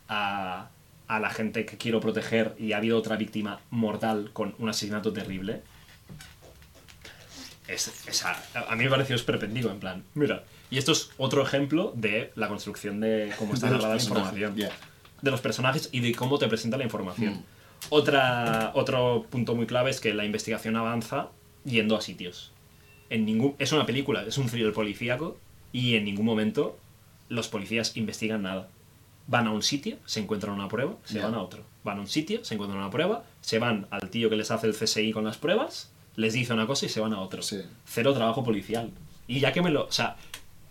a, a la gente que quiero proteger y ha habido otra víctima mortal con un asesinato terrible. Es, es a, a mí me pareció esperpendido, en plan, mira. Y esto es otro ejemplo de la construcción de cómo está narrada la información de los personajes y de cómo te presenta la información. Mm. Otra, otro punto muy clave es que la investigación avanza yendo a sitios. En ningún, es una película, es un thriller policíaco y en ningún momento los policías investigan nada. Van a un sitio, se encuentran una prueba, se Ya. van a otro. Van a un sitio, se encuentran una prueba, se van al tío que les hace el CSI con las pruebas, les dice una cosa y se van a otro. Sí. Cero trabajo policial. Y ya que me lo... O sea,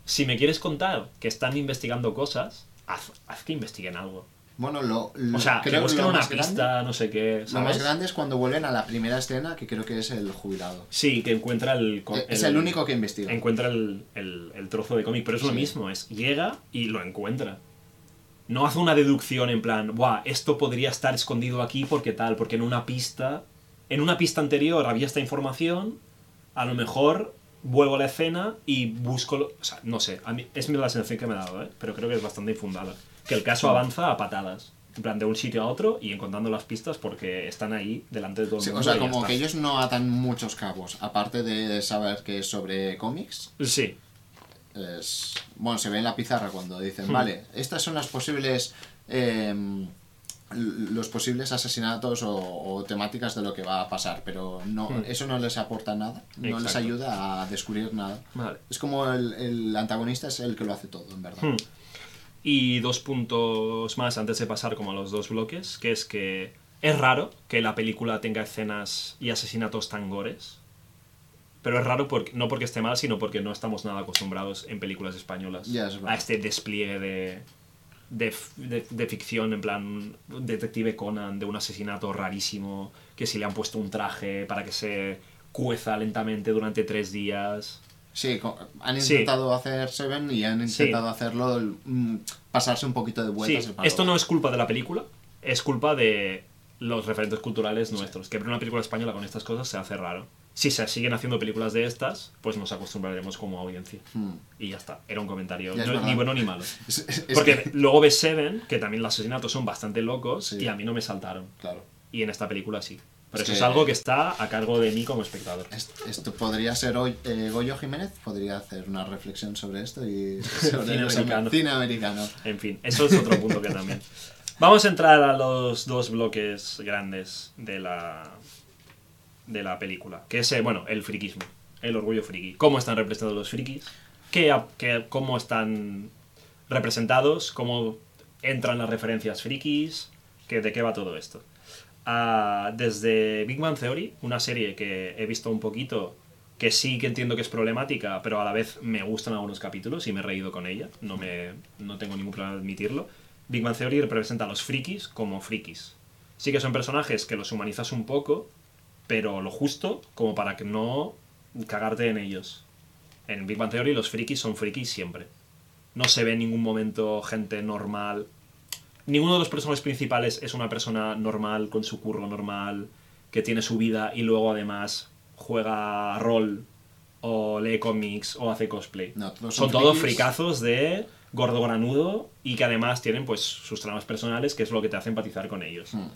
si me quieres contar que están investigando cosas, haz, haz que investiguen algo. Bueno, lo, lo- O sea, que creo busquen lo una más grande- pista, no sé qué. Lo ¿sabes? más grande es cuando vuelven a la primera escena, que creo que es el jubilado. Sí, que encuentra el. co- es el único que investiga. Encuentra el, el- el trozo de cómic, pero es lo Sí. mismo, es llega y lo encuentra. No hace una deducción en plan, Buah, esto podría estar escondido aquí porque tal, porque en una pista. En una pista anterior había esta información, a lo mejor vuelvo a la escena y busco. lo- o sea, no sé, a mí, es la sensación que me ha dado, ¿eh? pero creo que es bastante infundada. Que el caso avanza a patadas. En plan, de un sitio a otro y encontrando las pistas porque están ahí delante de todo el Sí, mundo. o sea, como que ellos no atan muchos cabos. Aparte de saber que es sobre cómics, Sí, es... Bueno, se ve en la pizarra cuando dicen, Hmm. vale, estas son las posibles... em, los posibles asesinatos o, o temáticas de lo que va a pasar, pero no, Hmm. eso no les aporta nada, no les ayuda a descubrir nada. vale. Es como el, el antagonista es el que lo hace todo, en verdad. Hmm. Y dos puntos más antes de pasar como a los dos bloques, que es que es raro que la película tenga escenas y asesinatos tan gores. Pero es raro porque, no porque esté mal, sino porque no estamos nada acostumbrados en películas españolas es verdad. a este despliegue de, de, de- de ficción, en plan Detective Conan, de un asesinato rarísimo, que si le han puesto un traje para que se cueza lentamente durante tres días. Sí, han Sí. intentado hacer Seven y han Sí. intentado hacerlo, mm, pasarse un poquito de vueltas. Sí, esto no es culpa de la película, es culpa de los referentes culturales nuestros. Que ver una película española con estas cosas se hace raro. Si se siguen haciendo películas de estas, pues nos acostumbraremos como audiencia. Hmm. Y ya está, era un comentario es no- ni bueno ni malo. Es- es- es Porque que- luego ves Seven, que también los asesinatos son bastante locos, Sí. y a mí no me saltaron. Claro. Y en esta película sí. Pero Es eso es que- algo que está a cargo de mí como espectador. Est- Esto podría ser hoy. eh, Goyo Jiménez podría hacer una reflexión sobre esto y sobre Cine americano. cine americano. En fin, eso es otro punto que también. Vamos a entrar a los dos bloques grandes de la, de la película. Que es, eh, bueno, el friquismo, el orgullo friki. ¿Cómo están representados los frikis? ¿Qué, ¿Cómo están representados? ¿Cómo entran las referencias frikis? ¿Qué, ¿De qué va todo esto? Ah, desde Big Bang Theory, una serie que he visto un poquito, que sí que entiendo que es problemática, pero a la vez me gustan algunos capítulos y me he reído con ella, no, me, no tengo ningún problema en admitirlo. Big Bang Theory representa a los frikis como frikis. Sí que son personajes que los humanizas un poco, pero lo justo como para que no cagarte en ellos. En Big Bang Theory los frikis son frikis siempre. No se ve en ningún momento gente normal. Ninguno de los personajes principales es una persona normal, con su curro normal, que tiene su vida y luego además juega rol o lee cómics o hace cosplay. No, todos son son todos fricazos de gordo granudo y que además tienen pues sus tramas personales, que es lo que te hace empatizar con ellos. Hmm.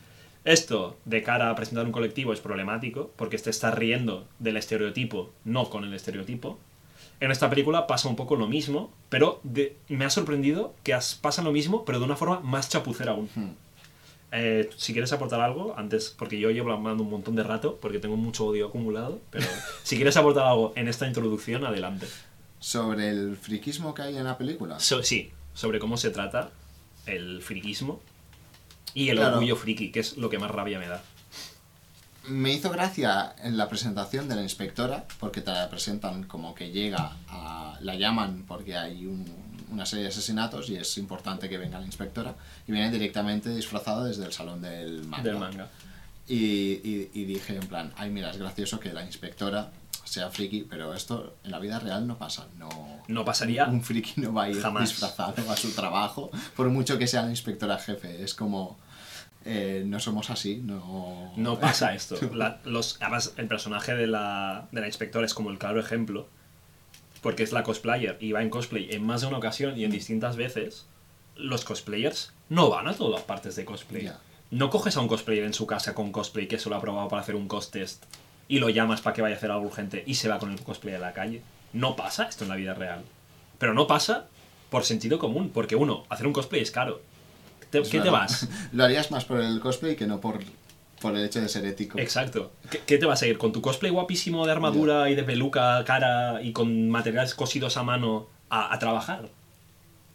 Esto, de cara a presentar un colectivo, es problemático, porque te estás riendo del estereotipo, no con el estereotipo. En esta película pasa un poco lo mismo, pero de- me ha sorprendido que as- pasa lo mismo, pero de una forma más chapucera aún. Hmm. Eh, si quieres aportar algo, antes, porque yo llevo hablando un montón de rato, porque tengo mucho odio acumulado, pero si quieres aportar algo en esta introducción, adelante. Sobre el friquismo que hay en la película. So- sí, sobre cómo se trata el friquismo y el Claro. orgullo friki, que es lo que más rabia me da. Me hizo gracia en la presentación de la inspectora, porque te la presentan como que llega a... La llaman porque hay un- una serie de asesinatos y es importante que venga la inspectora. Y viene directamente disfrazada desde el salón del manga. Del manga. Y, y- y dije en plan, ay mira, es gracioso que la inspectora sea friki, pero esto en la vida real no pasa. No, No pasaría un friki no va a ir jamás. disfrazado a su trabajo, por mucho que sea la inspectora jefe. Es como, eh, no somos así, no... No pasa esto. La- los, además, el personaje de la, de la inspectora es como el claro ejemplo, porque es la cosplayer y va en cosplay en más de una ocasión y en distintas veces. Los cosplayers no van a todas partes de cosplay. No coges a un cosplayer en su casa con cosplay que se lo ha probado para hacer un cost test y lo llamas para que vaya a hacer algo urgente y se va con el cosplay a la calle. No pasa esto en la vida real. Pero no pasa por sentido común, porque uno, hacer un cosplay es caro. Te- ¿Qué te vas? Lo harías más por el cosplay que no por, por el hecho de ser ético. Exacto. ¿Qué, qué te vas a ir? ¿Con tu cosplay guapísimo de armadura y de peluca, cara y con materiales cosidos a mano a, a trabajar?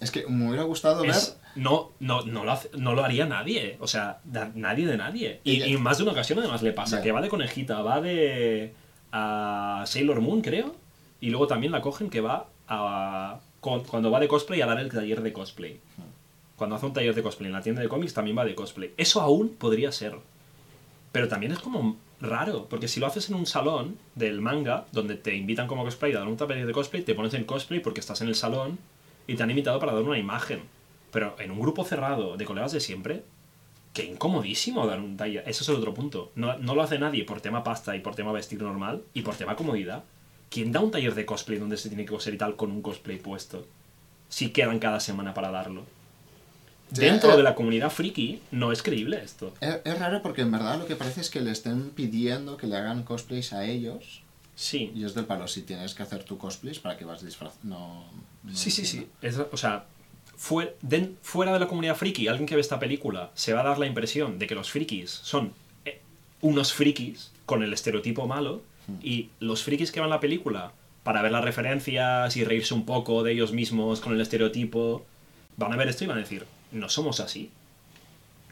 Es que me hubiera gustado Es- ver... no, no, no, lo hace- no lo haría nadie. O sea, da- nadie de nadie. Y, más de una ocasión además le pasa que va de conejita, va de a Sailor Moon, creo. Y luego también la cogen que va a... con- cuando va de cosplay a dar el taller de cosplay. Cuando hace un taller de cosplay en la tienda de cómics también va de cosplay. Eso aún podría ser. Pero también es como raro, porque si lo haces en un salón del manga, donde te invitan como cosplay a dar un taller de cosplay, te pones en cosplay porque estás en el salón y te han invitado para dar una imagen. Pero en un grupo cerrado de colegas de siempre, qué incomodísimo dar un taller. Eso es el otro punto. No, no lo hace nadie por tema pasta y por tema vestir normal y por tema comodidad. ¿Quién da un taller de cosplay donde se tiene que coser y tal con un cosplay puesto? Si quedan cada semana para darlo. Dentro eh, de la comunidad friki no es creíble esto. Es, es raro porque en verdad lo que parece es que le estén pidiendo que le hagan cosplays a ellos. Sí. Y es del palo, si tienes que hacer tu cosplays para que vas disfrazado. No, no Sí, sí, sí. Es- o sea, fue- den- fuera de la comunidad friki, alguien que ve esta película se va a dar la impresión de que los frikis son eh, unos frikis con el estereotipo malo y los frikis que van a la película para ver las referencias y reírse un poco de ellos mismos con el estereotipo, van a ver esto y van a decir, no somos así.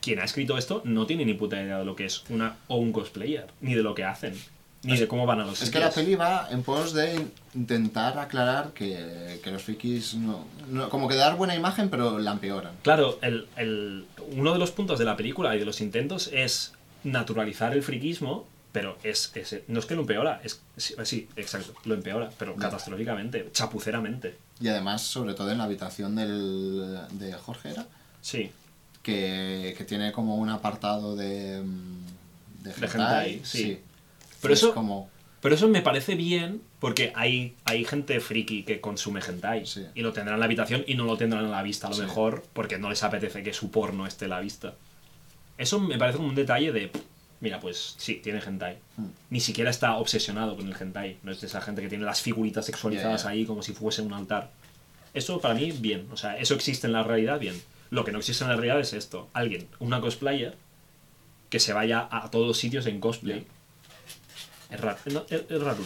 Quien ha escrito esto no tiene ni puta idea de lo que es una o un cosplayer, ni de lo que hacen. ni de cómo van a los Es sitios. que la peli va en pos de in- intentar aclarar que, que los frikis no, no- Como que dar buena imagen, pero la empeoran. Claro, el, el- uno de los puntos de la película y de los intentos es naturalizar el friquismo, pero es, es- no es que lo empeora, es sí, sí, exacto, lo empeora, pero catastróficamente, chapuceramente. Y además, sobre todo en la habitación del, de Jorge, ¿era? Sí, Que, que tiene como un apartado de. mm, De hentai, hentai, sí. Pero es eso- como. pero eso me parece bien porque hay, hay gente friki que consume hentai Sí. y lo tendrán en la habitación y no lo tendrán a la vista a lo Sí. mejor porque no les apetece que su porno esté a la vista. Eso me parece como un detalle de, mira, pues sí, tiene hentai. Mm. Ni siquiera está obsesionado con el hentai. No es de esa gente que tiene las figuritas sexualizadas ahí como si fuese un altar. Eso para mí, bien. O sea, eso existe en la realidad, bien. Lo que no existe en la realidad es esto. Alguien, una cosplayer, que se vaya a todos los sitios en cosplay. Es raro. no, es, es raro.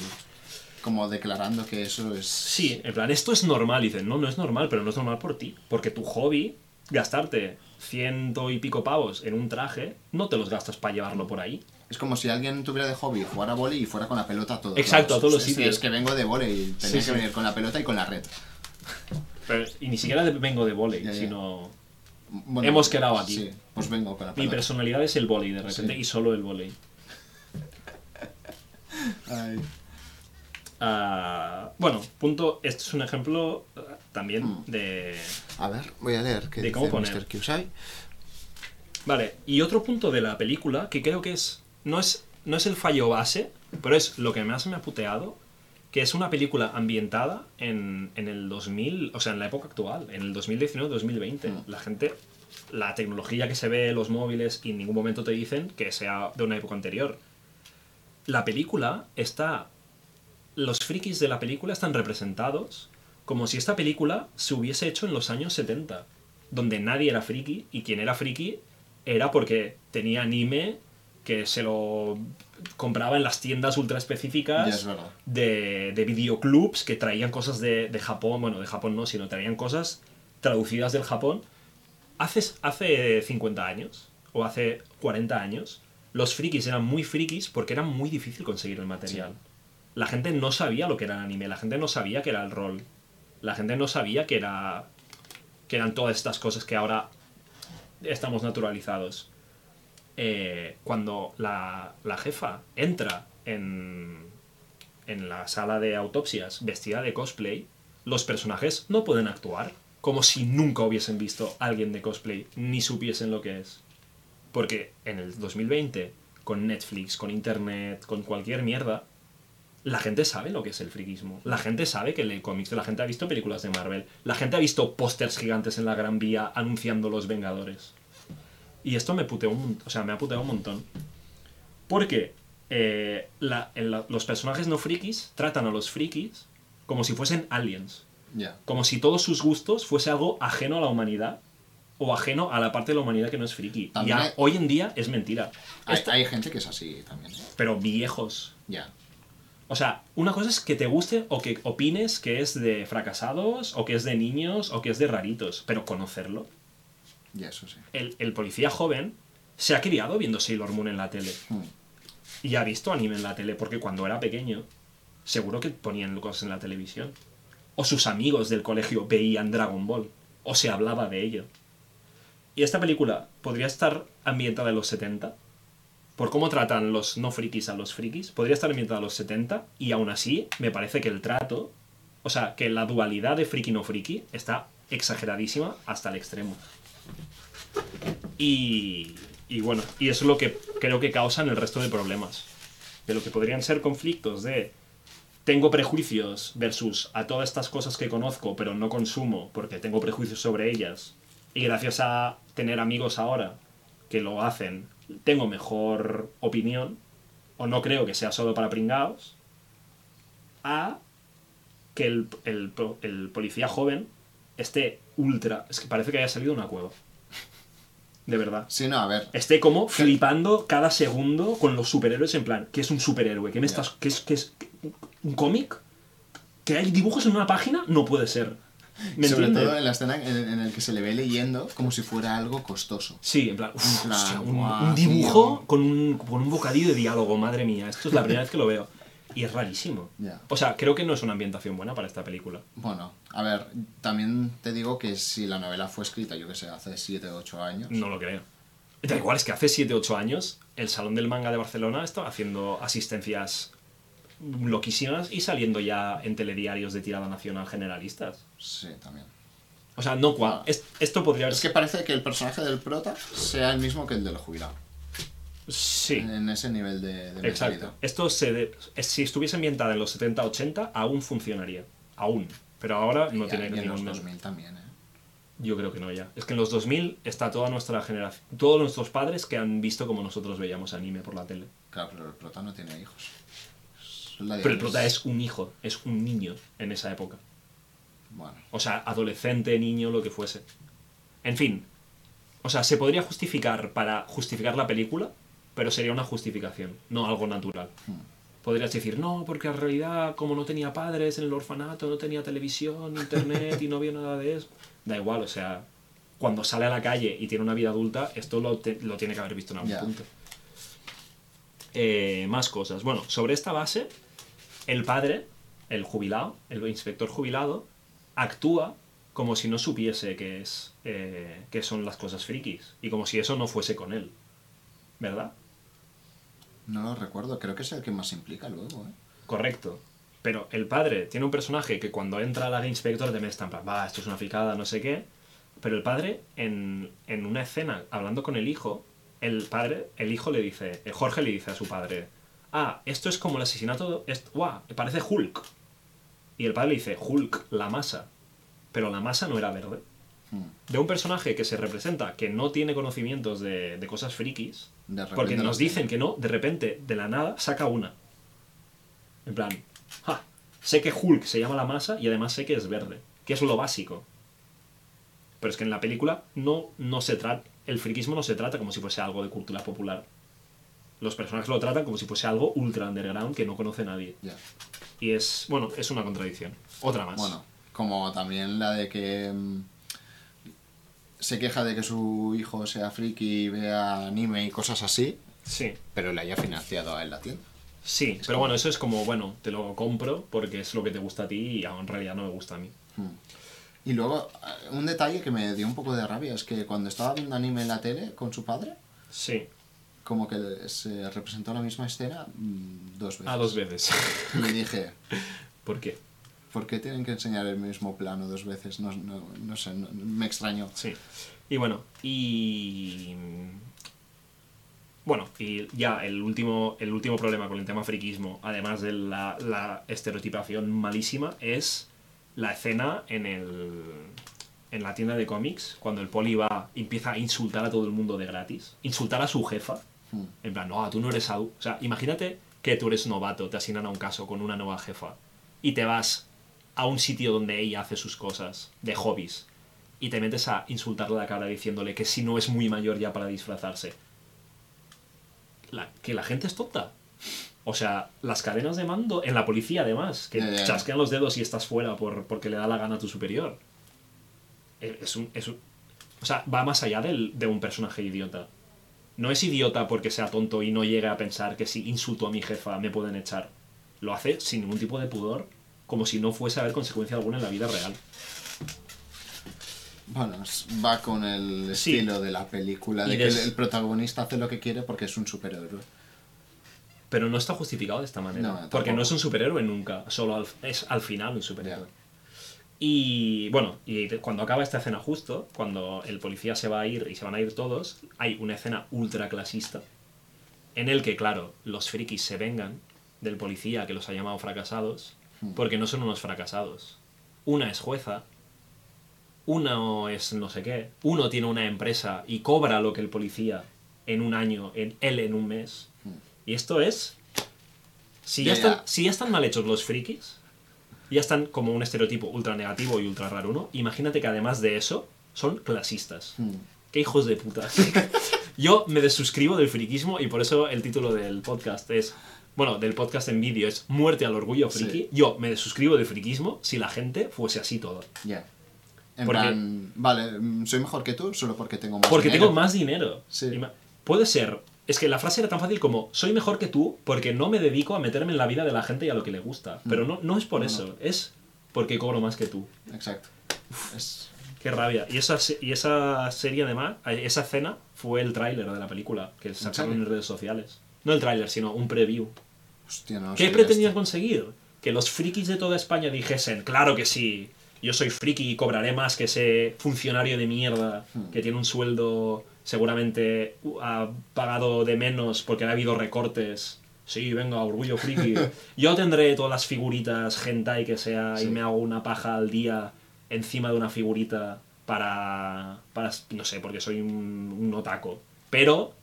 Como declarando que eso es. Sí, en plan, esto es normal. Y dicen, no, no es normal, pero no es normal por ti. Porque tu hobby, gastarte ciento y pico pavos en un traje, no te los gastas para llevarlo por ahí. Es como si alguien tuviera de hobby jugar a vóley y fuera con la pelota a todos Exacto, lados. a todos los sitios. Es que vengo de vóley y tenía Sí, que venir con la pelota y con la red. Pero- y ni siquiera vengo de Ya, ya. Bueno, Hemos quedado aquí. Sí, pues vengo la Mi personalidad es el volei de repente Sí. y solo el volei. Ay. Ah, bueno, punto. Este es un ejemplo ah, también Mm. de. A ver, voy a leer qué De dice cómo poner. Mr. Kyusai. Vale, y otro punto de la película que creo que es. No es, no es el fallo base, pero es lo que más me ha puteado. Que es una película ambientada en, en el 2000, o sea, en la época actual, en el 2019-2020. Mm. La gente. La tecnología que se ve, los móviles, y en ningún momento te dicen que sea de una época anterior. La película está. Los frikis de la película están representados como si esta película se hubiese hecho en los años 70, donde nadie era friki y quien era friki era porque tenía anime que se lo compraba en las tiendas ultra es específicas verdad. de, de videoclubs que traían cosas de, de Japón, bueno, de Japón no, sino traían cosas traducidas del Japón. Hace, hace 50 años, o hace 40 años, los frikis eran muy frikis porque era muy difícil conseguir el material. La gente no sabía lo que era el anime, la gente no sabía que era el rol, la gente no sabía que era que eran todas estas cosas que ahora estamos naturalizados. Eh, cuando la, la jefa entra en, en la sala de autopsias vestida de cosplay, los personajes no pueden actuar como si nunca hubiesen visto a alguien de cosplay ni supiesen lo que es. Porque en el 2020, con Netflix, con Internet, con cualquier mierda, la gente sabe lo que es el friquismo. La gente sabe que lee cómics, la gente ha visto películas de Marvel, la gente ha visto pósters gigantes en la Gran Vía anunciando los Vengadores. Y esto me puteó un, mon- o sea, me ha puteado un montón. Porque eh, la- en la- los personajes no frikis tratan a los frikis como si fuesen aliens. Ya. Como si todos sus gustos fuese algo ajeno a la humanidad o ajeno a la parte de la humanidad que no es friki. Y También a- hay- hoy en día es mentira. Hay, Esto- hay gente que es así también. ¿eh? pero viejos. Ya. O sea, una cosa es que te guste o que opines que es de fracasados, o que es de niños, o que es de raritos, pero conocerlo. Ya, eso sí. El, el policía joven se ha criado viendo Sailor Moon en la tele. Mm. Y ha visto anime en la tele, porque cuando era pequeño, seguro que ponían cosas en la televisión. O sus amigos del colegio veían Dragon Ball, o se hablaba de ello. Y esta película podría estar ambientada en los 70, por cómo tratan los no frikis a los frikis, podría estar ambientada en los 70, y aún así me parece que el trato, o sea, que la dualidad de friki no friki está exageradísima hasta el extremo. Y, y bueno, y eso es lo que creo que causan el resto de problemas. De lo que podrían ser conflictos de tengo prejuicios versus a todas estas cosas que conozco pero no consumo porque tengo prejuicios sobre ellas. Y gracias a tener amigos ahora que lo hacen, tengo mejor opinión. O no creo que sea solo para pringaos. A que el, policía joven esté ultra... Es que parece que haya salido una cueva. De verdad. Sí, no, a ver. Esté como flipando cada segundo con los superhéroes en plan, ¿qué es un superhéroe? ¿Qué me estás qué es qué es un cómic? ¿Que hay dibujos en una página? No puede ser. ¿Me Sobre entiendes? todo en la escena en, en el que se le ve leyendo como si fuera algo costoso. Sí, en plan, uf, En plan, hostia, un, un dibujo con un, con un bocadillo de diálogo, madre mía. Esto es la primera vez que lo veo. Y es rarísimo. Ya. O sea, creo que no es una ambientación buena para esta película. Bueno, a ver, también te digo que si la novela fue escrita, yo que sé, hace 7 o 8 años. No lo creo. Da igual, es que hace 7-8 años el Salón del Manga de Barcelona estaba haciendo asistencias loquísimas y saliendo ya en telediarios de tirada nacional generalistas. Sí, también. O sea, no cua- es- esto podría haber Es que parece que el personaje del prota sea el mismo que el del jubilado. Sí, En ese nivel de, de exacto. Esto se de- si estuviese ambientada en los 70-80, aún funcionaría. Aún. Pero ahora no Y- tiene y en los ningún... 2000 también, ¿eh? Yo creo que no ya. Es que en los 2000 está toda nuestra generación, todos nuestros padres que han visto como nosotros veíamos anime por la tele. Claro, pero el prota no tiene hijos. Pero el prota es un hijo, es un niño en esa época. Bueno, O sea, adolescente, niño, lo que fuese. En fin. O sea, se podría justificar para justificar la película, pero sería una justificación, no algo natural. Podrías decir, no, porque en realidad, como no tenía padres en el orfanato, no tenía televisión, internet y no vio nada de eso. Da igual, o sea, cuando sale a la calle y tiene una vida adulta, esto lo, te- lo tiene que haber visto en algún punto. Eh, más cosas. Bueno, sobre esta base, el padre, el jubilado, el inspector jubilado, actúa como si no supiese que es eh, que son las cosas frikis y como si eso no fuese con él, ¿verdad? No lo recuerdo. Creo que es el que más implica luego, ¿eh? Correcto. Pero el padre tiene un personaje que cuando entra la inspector de está en plan, va, esto es una fricada, no sé qué. Pero el padre, en, en una escena, hablando con el hijo, el padre, el hijo le dice, eh, Jorge le dice a su padre, ah, esto es como el asesinato, es, guau, parece Hulk. Y el padre le dice, Hulk, la masa. Pero la masa no era verde. Hmm. De un personaje que se representa que no tiene conocimientos de, de cosas frikis, De porque nos dicen que no, de repente, de la nada, saca una. En plan, ja, sé que Hulk se llama la masa y además sé que es verde, que es lo básico. Pero es que en la película no, no se trata, el friquismo no se trata como si fuese algo de cultura popular. Los personajes lo tratan como si fuese algo ultra underground que no conoce nadie. Y es, bueno, es una contradicción. Otra más. Bueno, como también la de que mm, se queja de que su hijo sea friki y vea anime y cosas así, Sí, pero le haya financiado a él la tienda. sí, pero bueno, eso es como, bueno, te lo compro porque es lo que te gusta a ti y en realidad no me gusta a mí. Hmm. Y luego, eh, un detalle que me dio un poco de rabia es que cuando estaba viendo anime en la tele con su padre, Sí, como que se representó la misma escena mm, dos veces. a dos veces. Y dije, ¿Por qué? ¿Por qué tienen que enseñar el mismo plano dos veces? No, no, no sé, no- me extrañó. Sí. Y bueno, y. Bueno, y ya el último, el último problema con el tema friquismo, además de la, la estereotipación malísima, es la escena en el. en la tienda de cómics, cuando el poli va empieza a insultar a todo el mundo de gratis. Insultar a su jefa. Hmm. En plan, no, tú no eres adu-". O sea, imagínate que tú eres novato, te asignan a un caso con una nueva jefa y te vas a un sitio donde ella hace sus cosas de hobbies y te metes a insultarle la cara diciéndole que si no es muy mayor ya para disfrazarse. La- que la gente es tonta. O sea, las cadenas de mando en la policía además, que chasquean los dedos y estás fuera por, porque le da la gana a tu superior. Es es un, es un- o sea, va más allá del- de un personaje idiota. No es idiota porque sea tonto y no llegue a pensar que si insulto a mi jefa me pueden echar. Lo hace sin ningún tipo de pudor, como si no fuese a haber consecuencia alguna en la vida real. Bueno, va con el Sí. estilo de la película, de que el, protagonista hace lo que quiere porque es un superhéroe. Pero no está justificado de esta manera. No, porque no es un superhéroe nunca, solo al- es al final un superhéroe. Y bueno, y cuando acaba esta escena justo, cuando el policía se va a ir y se van a ir todos, hay una escena ultra clasista en el que, claro, los frikis se vengan del policía que los ha llamado fracasados, porque no son unos fracasados. Una es jueza, uno es no sé qué, uno tiene una empresa y cobra lo que el policía en un año, en él en un mes. Y esto es... Si ya, están, si ya están mal hechos los frikis, ya están como un estereotipo ultra negativo y ultra raro, ¿no? Imagínate que además de eso, son clasistas. Hmm. ¡Qué hijos de puta! Yo me desuscribo del friquismo y por eso el título del podcast es... Bueno, del podcast en vídeo es Muerte al orgullo friki. Sí. Yo me desuscribo del friquismo si la gente fuese así toda. Ya. En Porque- plan, vale, mm, soy mejor que tú solo porque tengo más Porque dinero. tengo más dinero. Sí. Puede ser. Es que la frase era tan fácil como soy mejor que tú porque no me dedico a meterme en la vida de la gente y a lo que le gusta. Pero no, no es por No, eso, es porque cobro más que tú. Exacto. Es- Qué rabia. Y esa, y esa serie además, esa escena fue el tráiler de la película que sacaron en redes sociales. No el tráiler, sino un preview. Hostia, no ¿Qué pretendían conseguir? Que los frikis de toda España dijesen, claro que sí, yo soy friki y cobraré más que ese funcionario de mierda Hmm. que tiene un sueldo seguramente uh, ha pagado de menos porque ha habido recortes. Sí, venga, orgullo friki. Yo tendré todas las figuritas hentai que sea y me hago una paja al día encima de una figurita para, para no sé, porque soy un, un otaco. Pero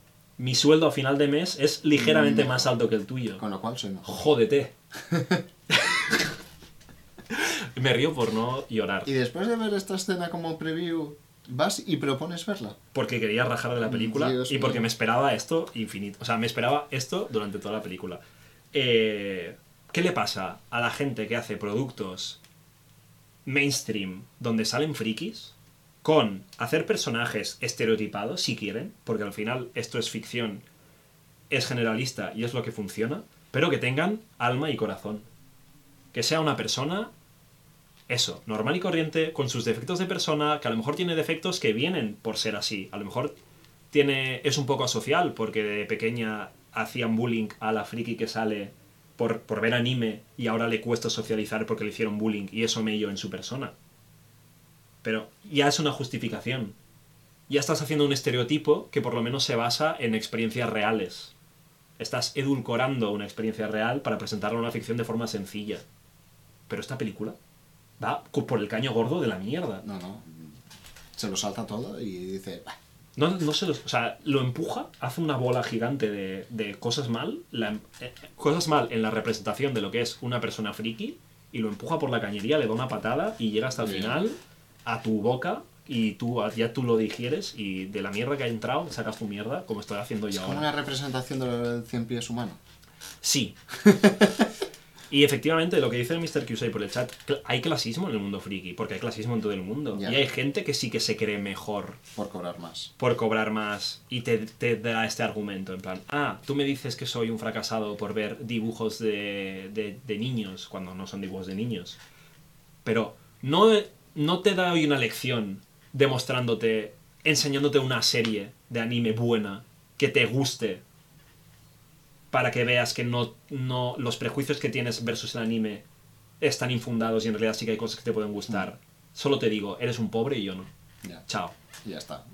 mi sueldo a final de mes es ligeramente Mm. más alto que el tuyo. Con lo cual soy mejor. Jódete. Me río por no llorar. Y después de ver esta escena como preview, vas y propones verla. Porque quería rajar de la película Dios y porque mío. me esperaba esto infinito. O sea, me esperaba esto durante toda la película. Eh, ¿Qué le pasa a la gente que hace productos mainstream donde salen frikis con hacer personajes estereotipados, si quieren, porque al final esto es ficción, es generalista y es lo que funciona, pero que tengan alma y corazón? Que sea una persona eso, normal y corriente, con sus defectos de persona, que a lo mejor tiene defectos que vienen por ser así. A lo mejor tiene, es un poco asocial, porque de pequeña hacían bullying a la friki que sale por, por ver anime y ahora le cuesta socializar porque le hicieron bullying y eso me en su persona. Pero ya es una justificación. Ya estás haciendo un estereotipo que por lo menos se basa en experiencias reales. Estás edulcorando una experiencia real para presentarla en una ficción de forma sencilla. Pero esta película va por el caño gordo de la mierda. No, no. Se lo salta todo y dice, "Bah, No, no se lo, o sea, lo empuja, hace una bola gigante de, de cosas mal, la- eh, cosas mal en la representación de lo que es una persona friki, y lo empuja por la cañería, le da una patada y llega hasta el Bien. final a tu boca y tú ya tú lo digieres y de la mierda que ha entrado sacas tu mierda como estoy haciendo es yo como ahora. una representación del cien pies humano. Sí. y efectivamente, lo que dice el Mr. Qsei por el chat, hay clasismo en el mundo friki, porque hay clasismo en todo el mundo. Ya. Y hay gente que sí que se cree mejor Por cobrar más. por cobrar más y te, te da este argumento, en plan, ah, tú me dices que soy un fracasado por ver dibujos de, de- de niños, cuando no son dibujos de niños. Pero no, no te doy una lección demostrándote, enseñándote una serie de anime buena, que te guste, para que veas que no, no los prejuicios que tienes versus el anime están infundados y en realidad sí que hay cosas que te pueden gustar. Solo te digo, eres un pobre y yo no. Ya, Chao. y ya está.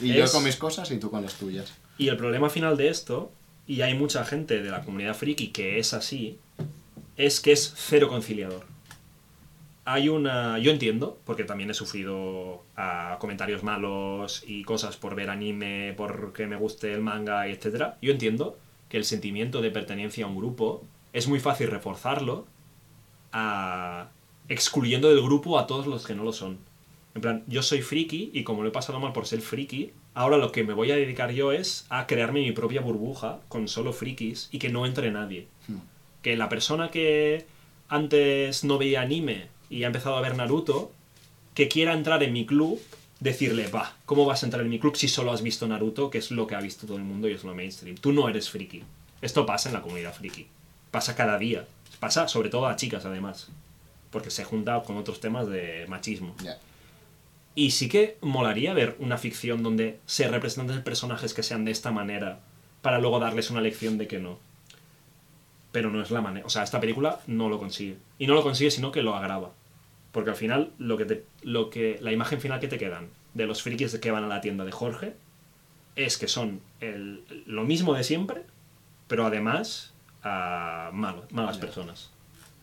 Y, yo con mis cosas y tú con las tuyas. Y el problema final de esto, y hay mucha gente de la comunidad friki que es así, es que es cero conciliador. Hay una... Yo entiendo, porque también he sufrido ah, comentarios malos y cosas por ver anime, porque me guste el manga, etc. Yo entiendo que el sentimiento de pertenencia a un grupo es muy fácil reforzarlo a- excluyendo del grupo a todos los que no lo son. En plan, yo soy friki y como lo he pasado mal por ser friki, ahora lo que me voy a dedicar yo es a crearme mi propia burbuja con solo frikis y que no entre nadie. Hmm. Que la persona que antes no veía anime y ha empezado a ver Naruto, que quiera entrar en mi club, decirle, va, ¿cómo vas a entrar en mi club si solo has visto Naruto, que es lo que ha visto todo el mundo y es lo mainstream? Tú no eres friki. Esto pasa en la comunidad friki. Pasa cada día. Pasa sobre todo a chicas, además. Porque se junta con otros temas de machismo. Y sí que molaría ver una ficción donde se representen personajes que sean de esta manera para luego darles una lección de que no. Pero no es la manera. O sea, esta película no lo consigue. Y no lo consigue, sino que lo agrava. Porque al final, lo que te, lo que, la imagen final que te quedan de los frikis que van a la tienda de Jorge es que son el- lo mismo de siempre, pero además a malo- malas personas.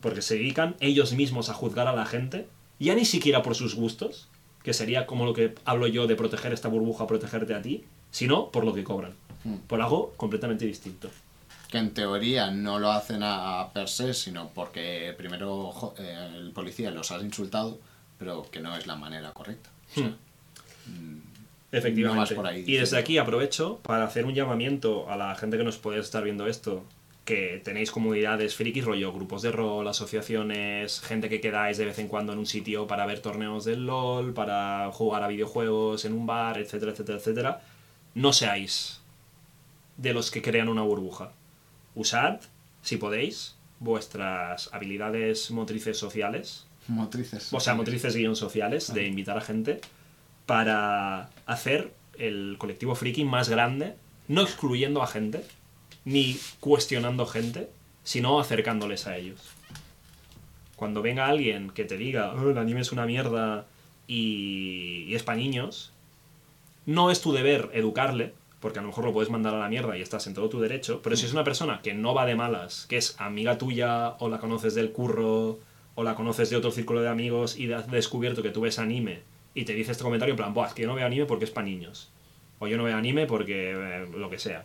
Porque se dedican ellos mismos a juzgar a la gente, ya ni siquiera por sus gustos, que sería como lo que hablo yo de proteger esta burbuja, protegerte a ti, sino por lo que cobran. Hmm. Por algo completamente distinto. Que en teoría no lo hacen a, a per se, sino porque primero eh, el policía los ha insultado, pero que no es la manera correcta. O sea, Hmm. No Efectivamente. vas por ahí y desde aquí aprovecho para hacer un llamamiento a la gente que nos puede estar viendo esto que tenéis comunidades frikis, rollo, grupos de rol, asociaciones, gente que quedáis de vez en cuando en un sitio para ver torneos del LOL, para jugar a videojuegos en un bar, etcétera, etcétera, etcétera, no seáis de los que crean una burbuja. Usad, si podéis, vuestras habilidades motrices sociales, Motrices. o sea, motrices guion sociales, de invitar a gente, para hacer el colectivo friki más grande, no excluyendo a gente, ni cuestionando gente, sino acercándoles a ellos. Cuando venga alguien que te diga, "Oh, el anime es una mierda y, y es para niños, no es tu deber educarle, porque a lo mejor lo puedes mandar a la mierda y estás en todo tu derecho, pero si es una persona que no va de malas, que es amiga tuya o la conoces del curro o la conoces de otro círculo de amigos y has descubierto que tú ves anime y te dice este comentario en plan, Buah, es que yo no veo anime porque es para niños. O yo no veo anime porque eh, lo que sea.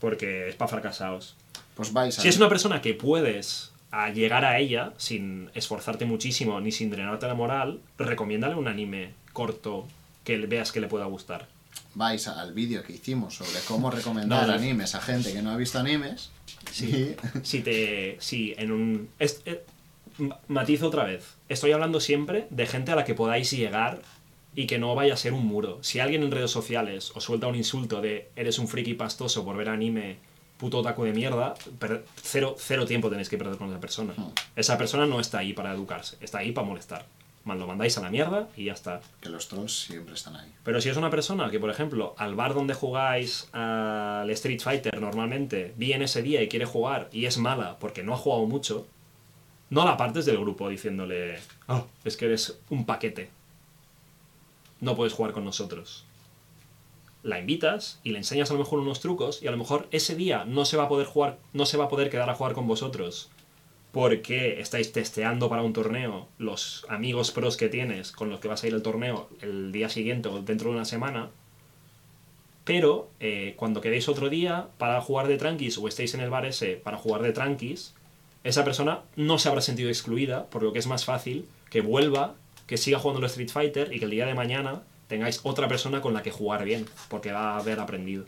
Porque es para fracasados. Pues vais a... Si es una persona que puedes a llegar a ella sin esforzarte muchísimo ni sin drenarte la moral, recomiéndale un anime corto que veas que le pueda gustar. Vais al vídeo que hicimos sobre cómo recomendar animes a gente que no ha visto animes. Sí. Si te. Si en un. es- eh, ma- matizo otra vez. Estoy hablando siempre de gente a la que podáis llegar y que no vaya a ser un muro. Si alguien en redes sociales os suelta un insulto de eres un friki pastoso por ver anime, puto otaku de mierda, cero, cero tiempo tenéis que perder con esa persona. Hmm. Esa persona no está ahí para educarse, está ahí para molestar. Lo mandáis a la mierda y ya está. Que los trolls siempre están ahí. Pero si es una persona que, por ejemplo, al bar donde jugáis al Street Fighter normalmente viene ese día y quiere jugar y es mala porque no ha jugado mucho, no la partes del grupo diciéndole, "Ah, es que eres un paquete. No puedes jugar con nosotros. La invitas y le enseñas a lo mejor unos trucos y a lo mejor ese día no se va a poder jugar, no se va a poder quedar a jugar con vosotros porque estáis testeando para un torneo los amigos pros que tienes con los que vas a ir al torneo el día siguiente o dentro de una semana. Pero eh, cuando quedéis otro día para jugar de tranquis o estéis en el bar ese para jugar de tranquis, esa persona no se habrá sentido excluida, por lo que es más fácil que vuelva, que siga jugando el Street Fighter y que el día de mañana tengáis otra persona con la que jugar bien, porque va a haber aprendido.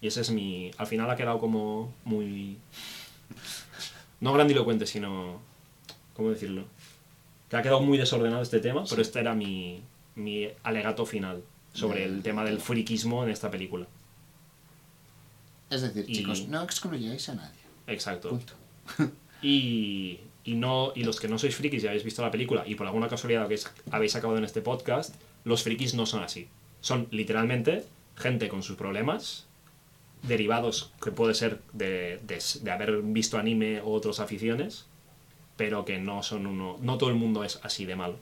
Y ese es mi... Al final ha quedado como muy... No grandilocuente, sino... ¿Cómo decirlo? Que ha quedado muy desordenado este tema, pero este era mi, mi alegato final sobre el tema del friquismo en esta película. Es decir, Y- chicos, no excluyáis a nadie. Exacto. Punto. Y, y no y los que no sois frikis y habéis visto la película y por alguna casualidad que habéis acabado en este podcast, los frikis no son así. Son literalmente gente con sus problemas derivados que puede ser de, de, de haber visto anime o otras aficiones, pero que no son uno. No todo el mundo es así de malo.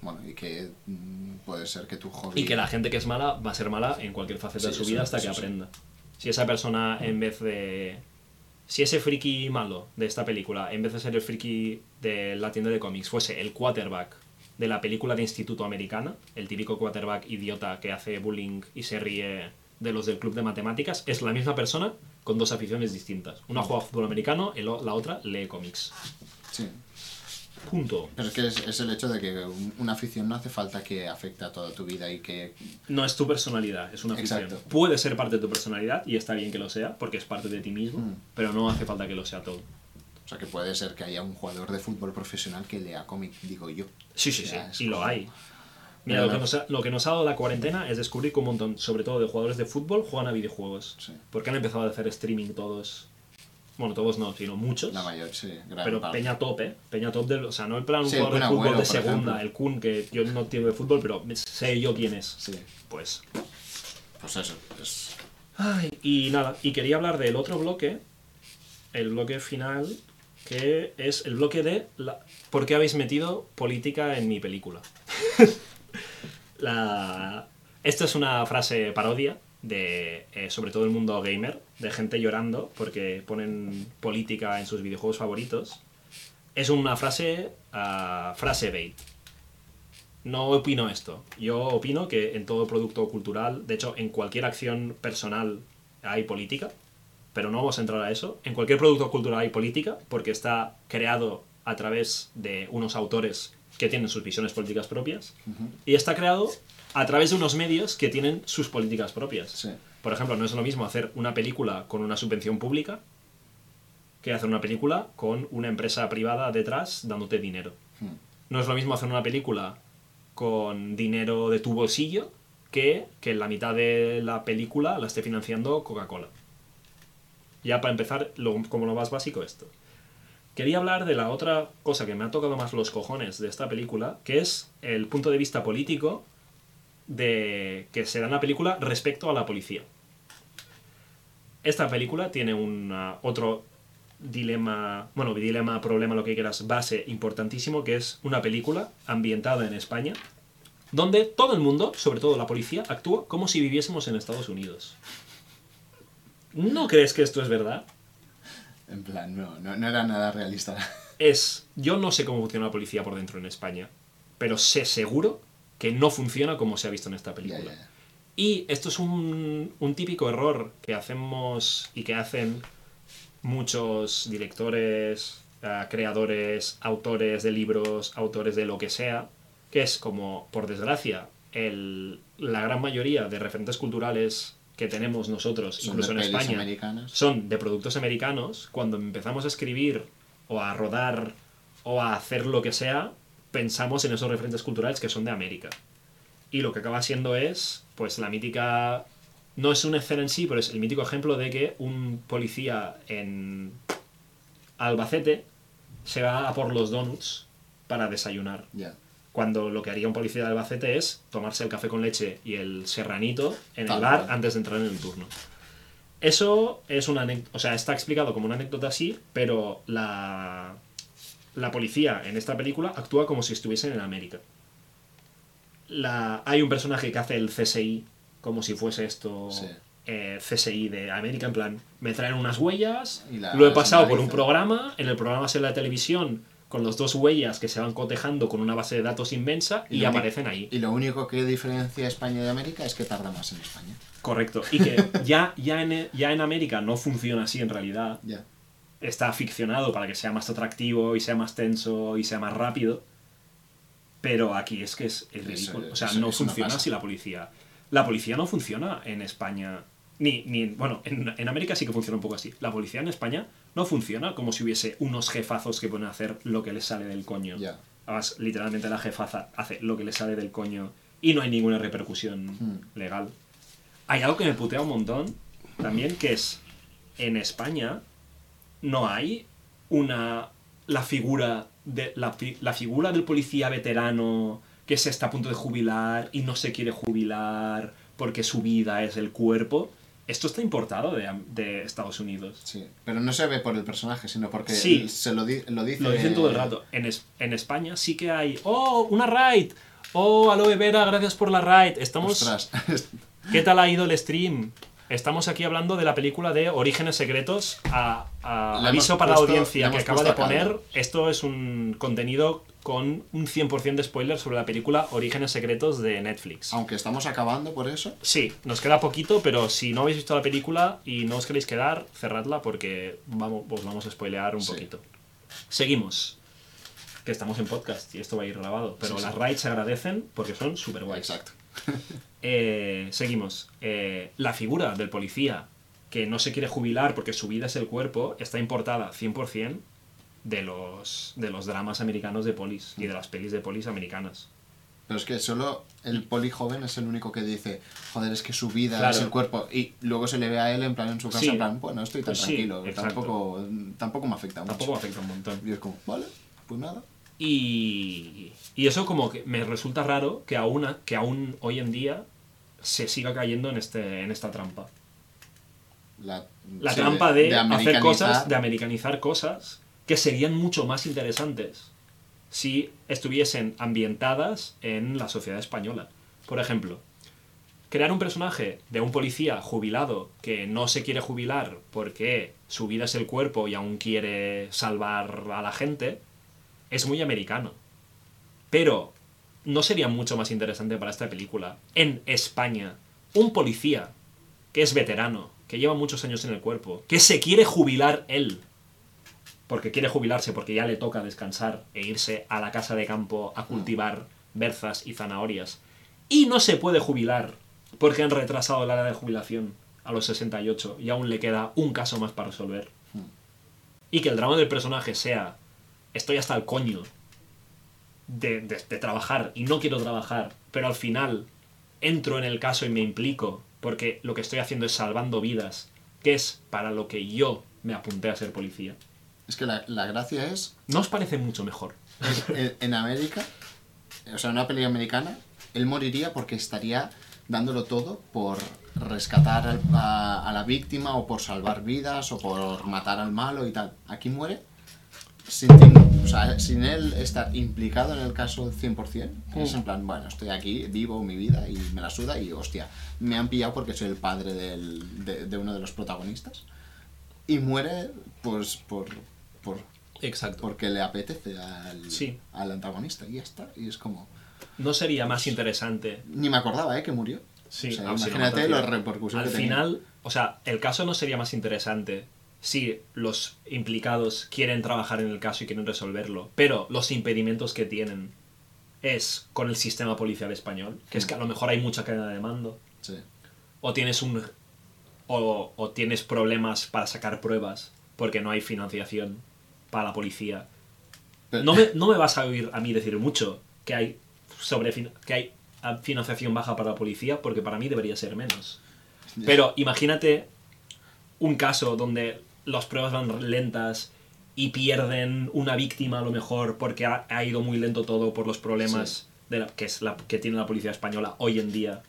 Bueno, y que mm, puede ser que tu hobby... Y que la gente que es mala va a ser mala en cualquier faceta Sí, de su vida hasta que aprenda. Si esa persona, en vez de. Si ese friki malo de esta película, en vez de ser el friki de la tienda de cómics, fuese el quarterback de la película de instituto americana, el típico quarterback idiota que hace bullying y se ríe de los del club de matemáticas, es la misma persona con dos aficiones distintas. Una juega fútbol americano, o- la otra lee cómics. Sí. Punto. Pero es que es, es el hecho de que un- una afición no hace falta que afecte a toda tu vida y que... No es tu personalidad, es una afición. Exacto. Puede ser parte de tu personalidad y está bien que lo sea, porque es parte de ti mismo, Mm. pero no hace falta que lo sea todo. O sea, que puede ser que haya un jugador de fútbol profesional que lea cómic, digo yo. Sí, sí, O sí, sea, es y lo como- hay. Mira, lo que, no- nos ha, lo que nos ha dado la cuarentena es descubrir que un montón, sobre todo de jugadores de fútbol, juegan a videojuegos. Sí. Porque han empezado a hacer streaming todos. Bueno, todos no, sino muchos. La mayor, sí. gran pero parte. Peña tope, Peña top del. O sea, no en plan un Sí, el jugador de fútbol de segunda, el Kun, que yo no entiendo de fútbol, pero sé yo quién es. Sí. Pues. Pues eso. Es... Ay, y nada, y quería hablar del otro bloque, el bloque final, que es el bloque de la... ¿por qué habéis metido política en mi película? la... Esta es una frase parodia de eh, sobre todo el mundo gamer, de gente llorando porque ponen política en sus videojuegos favoritos. Es una frase, ah, frase bait. No opino esto. Yo opino que en todo producto cultural, de hecho, en cualquier acción personal hay política, pero no vamos a entrar a eso. En cualquier producto cultural hay política porque está creado a través de unos autores que tienen sus visiones políticas propias y está creado a través de unos medios que tienen sus políticas propias. Sí. Por ejemplo, no es lo mismo hacer una película con una subvención pública que hacer una película con una empresa privada detrás dándote dinero. Hmm. No es lo mismo hacer una película con dinero de tu bolsillo que que la mitad de la película la esté financiando Coca-Cola. Ya para empezar, lo- como lo más básico esto. Quería hablar de la otra cosa que me ha tocado más los cojones de esta película, que es el punto de vista político de que se da en la película respecto a la policía. Esta película tiene un otro dilema, bueno, dilema, problema, lo que quieras, base importantísimo, que es una película ambientada en España, donde todo el mundo, sobre todo la policía, actúa como si viviésemos en Estados Unidos. ¿No crees que esto es verdad? En plan, no, no, no era nada realista. es, yo no sé cómo funciona la policía por dentro en España, pero sé seguro que no funciona como se ha visto en esta película. Y esto es un, un típico error que hacemos y que hacen muchos directores, eh, creadores, autores de libros, autores de lo que sea, que es como, por desgracia, el, la gran mayoría de referentes culturales que tenemos nosotros, Son incluso en España, americanas. son de productos americanos, cuando empezamos a escribir o a rodar o a hacer lo que sea, pensamos en esos referentes culturales que son de América. Y lo que acaba siendo es, pues la mítica... No es una escena en sí, pero es el mítico ejemplo de que un policía en Albacete se va a por los donuts para desayunar. Ya. Cuando lo que haría un policía de Albacete es tomarse el café con leche y el serranito en el bar antes de entrar en el turno. Eso es una anécdota, o sea, está explicado como una anécdota así, pero la, la policía en esta película actúa como si estuviesen en América. La, hay un personaje que hace el CSI como si fuese esto Sí. eh, CSI de América, en plan, me traen unas huellas, lo he pasado por un programa, en el programa sale la televisión con los dos huellas que se van cotejando con una base de datos inmensa y, aparecen ahí. Y lo único que diferencia España de América es que tarda más en España. Correcto. Y que ya, ya, en, ya en América no funciona así en realidad. Ya. Está ficcionado para que sea más atractivo y sea más tenso y sea más rápido. Pero aquí es que es, es Eso- ridículo. O sea, eso- no eso no funciona pasa. así la policía. La policía no funciona en España. Ni, ni bueno, en, en América sí que funciona un poco así. La policía en España no funciona como si hubiese unos jefazos que pueden hacer lo que les sale del coño. Ya. Además, literalmente la jefaza hace lo que le sale del coño y no hay ninguna repercusión Hmm. legal. Hay algo que me putea un montón también, que es en España no hay una la figura de la, la figura del policía veterano que se está a punto de jubilar y no se quiere jubilar porque su vida es el cuerpo. Esto está importado de, de Estados Unidos. Sí. Pero no se ve por el personaje, sino porque Sí. se lo, di- lo dice. Lo dicen todo el rato. En, es- en España sí que hay. ¡Oh, una raid! ¡Oh, aloe vera, gracias por la raid! Estamos. Ostras. ¿Qué tal ha ido el stream? Estamos aquí hablando de la película de Orígenes Secretos. A, a- aviso para puesto- la audiencia que acaba de poner. Esto es un contenido con un 100% de spoiler sobre la película Orígenes Secretos de Netflix. Aunque estamos acabando por eso. Sí, nos queda poquito, pero si no habéis visto la película y no os queréis quedar, cerradla porque vamos, os vamos a spoilear un Sí. poquito. Seguimos. Que estamos en podcast y esto va a ir grabado, pero Sí, sí. las raids se agradecen porque son súper guays. Exacto. Eh, seguimos. Eh, la figura del policía que no se quiere jubilar porque su vida es el cuerpo está importada 100% de los, de los dramas americanos de polis y de las pelis de polis americanas. Pero es que solo el poli joven es el único que dice, joder, es que su vida Claro. es el cuerpo. Y luego se le ve a él en plan en su casa, Sí. en plan, bueno, estoy tan Pues tranquilo, tampoco, tampoco me afecta mucho. Tampoco me afecta un montón. Y es como, vale, pues nada. Y, y eso como que me resulta raro que aún, que aún hoy en día se siga cayendo en, este, en esta trampa. La, La sí, trampa de, hacer americanizar. cosas, de americanizar cosas que serían mucho más interesantes si estuviesen ambientadas en la sociedad española. Por ejemplo, crear un personaje de un policía jubilado que no se quiere jubilar porque su vida es el cuerpo y aún quiere salvar a la gente, es muy americano. Pero no sería mucho más interesante para esta película en España un policía que es veterano, que lleva muchos años en el cuerpo, que se quiere jubilar él, porque quiere jubilarse, porque ya le toca descansar e irse a la casa de campo a cultivar berzas y zanahorias, y no se puede jubilar porque han retrasado la edad de jubilación a los 68 y aún le queda un caso más para resolver. Hmm. Y que el drama del personaje sea, estoy hasta el coño de, de- de trabajar y no quiero trabajar, pero al final entro en el caso y me implico porque lo que estoy haciendo es salvando vidas, que es para lo que yo me apunté a ser policía. Es que la, la gracia es, ¿No os parece mucho mejor? en, en América, o sea, en una peli americana, él moriría porque estaría dándolo todo por rescatar a, a la víctima o por salvar vidas o por matar al malo y tal. Aquí muere sin, o sea, sin él estar implicado en el caso 100%. Es en plan, bueno, estoy aquí, vivo mi vida y me la suda y hostia, me han pillado porque soy el padre del- de, de uno de los protagonistas. Y muere pues por, por, Exacto. porque le apetece al, Sí. al antagonista y ya está. Y es como... ¿No sería más interesante Ni me acordaba, ¿eh? Que murió. Sí, O sea, ah, imagínate me la refiero. repercusión Al que tenía. final, o sea, el caso no sería más interesante si los implicados quieren trabajar en el caso y quieren resolverlo, pero los impedimentos que tienen es con el sistema policial español, que es que a lo mejor hay mucha cadena de mando, Sí. o tienes un o, o tienes problemas para sacar pruebas porque no hay financiación para la policía. No me, no me vas a oír a mí decir mucho que hay sobre que hay financiación baja para la policía porque para mí debería ser menos. Pero imagínate un caso donde las pruebas van lentas y pierden una víctima a lo mejor porque ha, ha ido muy lento todo por los problemas de la- que, es la, que tiene la policía española hoy en día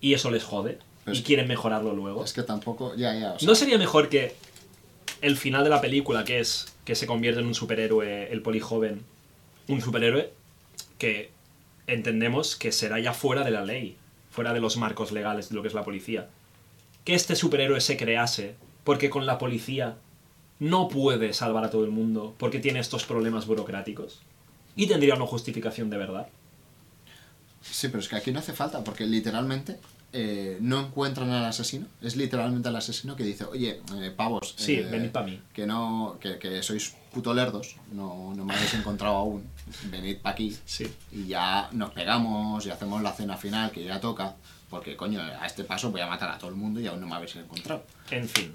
y eso les jode y quieren mejorarlo luego. Es que tampoco... Ya, ya. o sea, ¿No sería mejor que el final de la película, que es que se convierte en un superhéroe, el poli joven, un superhéroe que entendemos que será ya fuera de la ley, fuera de los marcos legales de lo que es la policía? Que este superhéroe se crease porque con la policía no puede salvar a todo el mundo porque tiene estos problemas burocráticos y tendría una justificación de verdad. Sí, pero es que aquí no hace falta, porque literalmente eh, no encuentran al asesino. Es literalmente el asesino que dice, oye, eh, pavos, Sí, eh, venid pa' mí. Que, no, que, que sois puto lerdos, no, no me habéis encontrado aún, venid pa' aquí. Sí. Y ya nos pegamos y hacemos la cena final, que ya toca, porque coño, a este paso voy a matar a todo el mundo y aún no me habéis encontrado. En fin.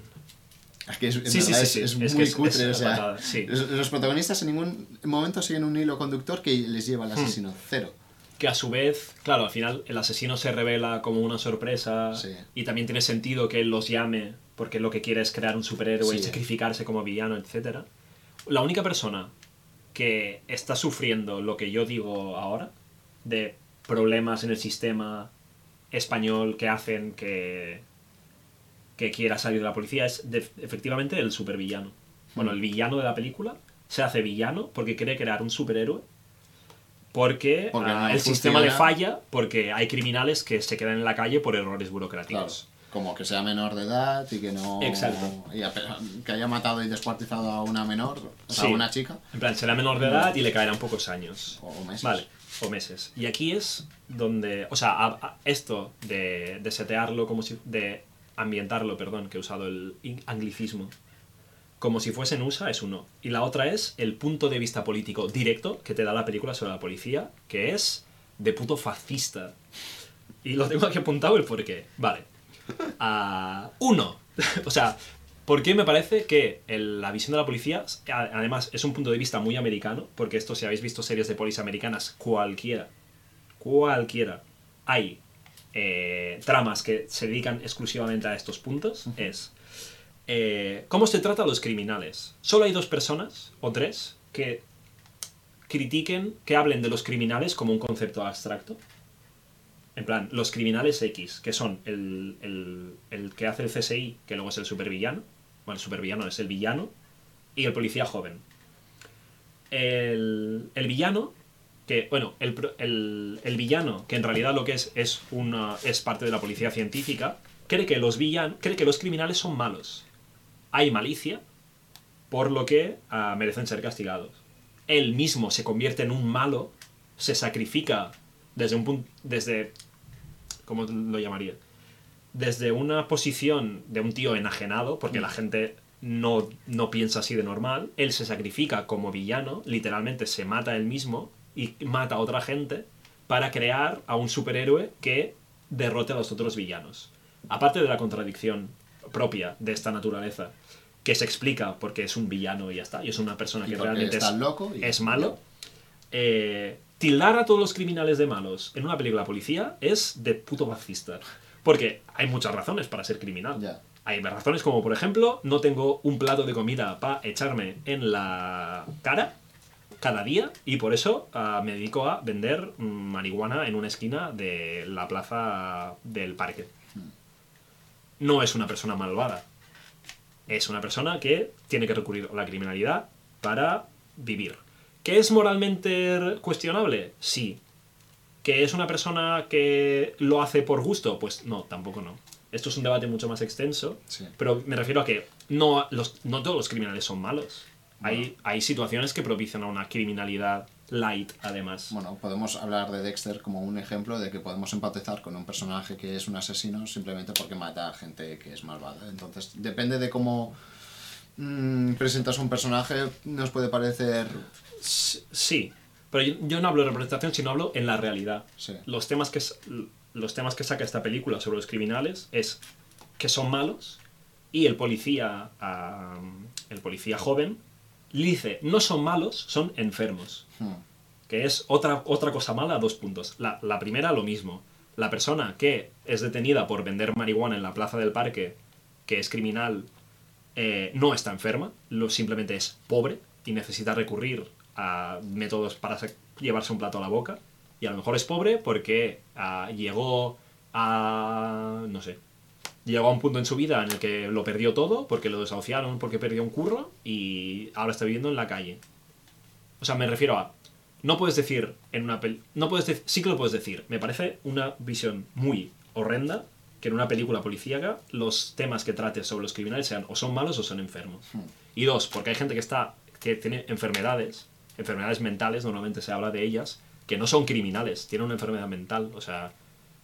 Es que es, Sí, sí, sí, es- muy es- cutre, o sea, los, los protagonistas en ningún momento siguen un hilo conductor que les lleva Hmm. al asesino, cero. que a su vez, claro, al final el asesino se revela como una sorpresa y también tiene sentido que él los llame porque lo que quiere es crear un superhéroe y sacrificarse como villano, etc. La única persona que está sufriendo lo que yo digo ahora, de problemas en el sistema español que hacen que, que quiera salir de la policía, es de- efectivamente el supervillano. Bueno, el villano de la película se hace villano porque quiere crear un superhéroe porque, Porque ah, el sistema le falla porque hay criminales que se quedan en la calle por errores Claro, burocráticos. como que sea menor de edad y que no... Exacto. y a- que haya matado y descuartizado a una menor, o sea, Sí. a una chica, En plan, será menor de edad y le caerán pocos años. o meses. Vale, o meses. Y aquí es donde, o sea, a- a- esto de, de setearlo como si, de ambientarlo, perdón, que he usado el anglicismo, como si fuese en USA es uno. Y la otra es el punto de vista político directo que te da la película sobre la policía, que es de puto fascista. Y lo tengo aquí apuntado el por qué. Vale. Ah, uno. o sea, ¿por qué me parece que la visión de la policía, además, es un punto de vista muy americano? Porque esto, si habéis visto series de polis americanas, cualquiera, cualquiera, hay eh, tramas que se dedican exclusivamente a estos puntos. Es eh, cómo se trata a los criminales. Solo hay dos personas, o tres, que critiquen, que hablen de los criminales como un concepto abstracto. En plan, los criminales X, que son el, el- el que hace el CSI, que luego es el supervillano. Bueno, el supervillano es el villano. Y el policía joven. El, el villano, que, bueno, el, el- el villano, que en realidad lo que es es, una, es parte de la policía científica, cree que, los villan, cree que los criminales son malos. Hay malicia, por lo que ah, merecen ser castigados. Él mismo se convierte en un malo, se sacrifica desde un punto. desde. ¿Cómo lo llamaría? Desde una posición de un tío enajenado, porque la gente no, no piensa así de normal. Él se sacrifica como villano, literalmente se mata él mismo y mata a otra gente para crear a un superhéroe que derrote a los otros villanos. Aparte de la contradicción propia de esta naturaleza, que se explica porque es un villano y ya está, y es una persona Y que realmente es, loco y- es malo, eh, tildar a todos los criminales de malos en una película policía es de puto fascista. Porque hay muchas razones para ser criminal. Hay razones como, por ejemplo, no tengo un plato de comida para echarme en la cara cada día y por eso ah, me dedico a vender mm, marihuana en una esquina de la plaza del parque. No es una persona malvada. Es una persona que tiene que recurrir a la criminalidad para vivir. ¿Que es moralmente cuestionable? Sí. ¿Que es una persona que lo hace por gusto? Pues no, tampoco no. Esto es un debate mucho más extenso, Sí. pero me refiero a que no, los, no todos los criminales son malos. Hay, hay situaciones que propician a una criminalidad light, además. Bueno, podemos hablar de Dexter como un ejemplo de que podemos empatizar con un personaje que es un asesino simplemente porque mata a gente que es malvada. Entonces, depende de cómo mm, presentas un personaje, nos puede parecer... Sí, pero yo, yo no hablo de representación, sino hablo en la realidad. Sí. Los, temas que, los temas que saca esta película sobre los criminales es que son malos y el policía, ah, el policía joven dice, no son malos, son enfermos. hmm, Que es otra, otra cosa mala dos puntos. La, la primera, lo mismo. La persona que es detenida por vender marihuana en la plaza del parque, que es criminal, eh, no está enferma, lo, simplemente es pobre y necesita recurrir a métodos para llevarse un plato a la boca. Y a lo mejor es pobre porque ah, llegó a... no sé. Llegó a un punto en su vida en el que lo perdió todo, porque lo desahuciaron, porque perdió un curro, y ahora está viviendo en la calle. O sea, me refiero a. No puedes decir en una pel No puedes dec- Sí que lo puedes decir. Me parece una visión muy horrenda que en una película policíaca los temas que trates sobre los criminales sean o son malos o son enfermos. Y dos, porque hay gente que está. que tiene enfermedades, enfermedades mentales, normalmente se habla de ellas, que no son criminales, tienen una enfermedad mental. O sea,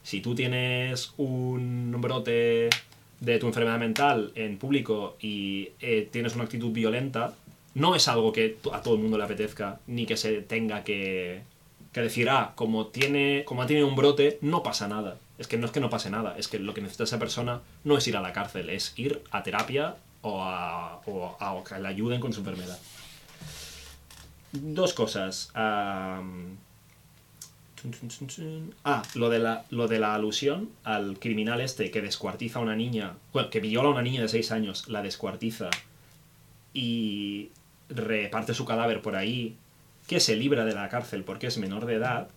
si tú tienes un brote de tu enfermedad mental en público y eh, tienes una actitud violenta, no es algo que a todo el mundo le apetezca, ni que se tenga que, que decir, ah, como, tiene, como ha tenido un brote, no pasa nada. Es que no es que no pase nada, es que lo que necesita esa persona no es ir a la cárcel, es ir a terapia o a, o a- o que le ayuden con su enfermedad. Dos cosas. Ah, lo de, la, lo de la alusión al criminal este que descuartiza a una niña, bueno, que viola a una niña de 6 años, la descuartiza y reparte su cadáver por ahí, que se libra de la cárcel porque es menor de edad,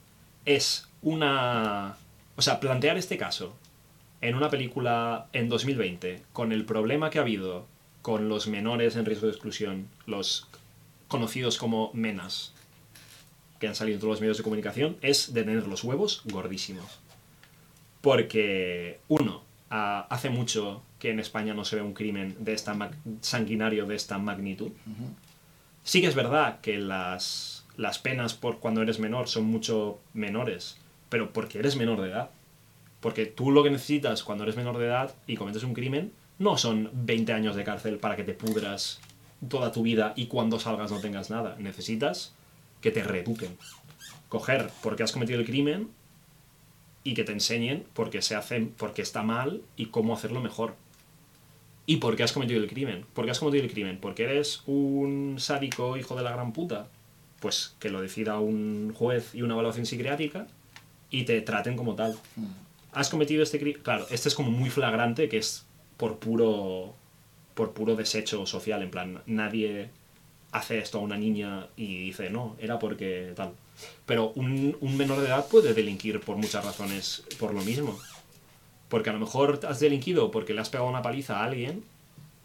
es una... O sea, plantear este caso en una película en 2020, con el problema que ha habido con los menores en riesgo de exclusión, los conocidos como menas, que han salido en todos los medios de comunicación, es de tener los huevos gordísimos. Porque, uno, hace mucho que en España no se ve un crimen de esta sanguinario de esta magnitud. Sí que es verdad que las, las penas por cuando eres menor son mucho menores, pero porque eres menor de edad. Porque tú lo que necesitas cuando eres menor de edad y cometes un crimen no son 20 años de cárcel para que te pudras toda tu vida y cuando salgas no tengas nada. Necesitas que te reeduquen. Coger porque has cometido el crimen y que te enseñen por qué se hace, por qué está mal y cómo hacerlo mejor. ¿Y por qué has cometido el crimen? ¿Por qué has cometido el crimen? ¿Porque eres un sádico hijo de la gran puta? Pues que lo decida un juez y una evaluación psiquiátrica y te traten como tal. ¿Has cometido este crimen? Claro, este es como muy flagrante que es por puro por puro desecho social, en plan, nadie hace esto a una niña y dice, no, era porque tal. Pero un, un menor de edad puede delinquir por muchas razones por lo mismo. Porque a lo mejor has delinquido porque le has pegado una paliza a alguien,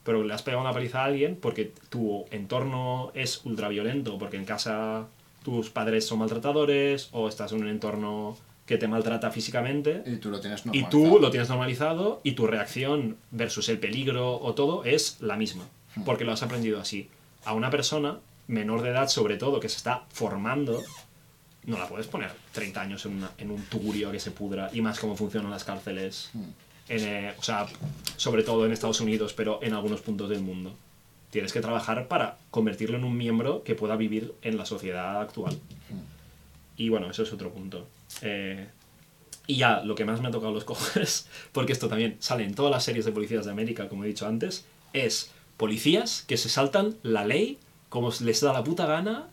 pero le has pegado una paliza a alguien porque tu entorno es ultraviolento, porque en casa tus padres son maltratadores o estás en un entorno que te maltrata físicamente Y tú lo tienes y tú lo tienes normalizado y tu reacción versus el peligro o todo es la misma, porque lo has aprendido así. A una persona menor de edad, sobre todo, que se está formando, no la puedes poner 30 años en, una- en un tugurio que se pudra y más cómo funcionan las cárceles, en, eh, o sea, sobre todo en Estados Unidos, pero en algunos puntos del mundo. Tienes que trabajar para convertirlo en un miembro que pueda vivir en la sociedad actual. Y bueno, eso es otro punto. Eh, Y ya, lo que más me ha tocado los cojones, porque esto también sale en todas las series de policías de América, como he dicho antes, es policías que se saltan la ley como les da la puta gana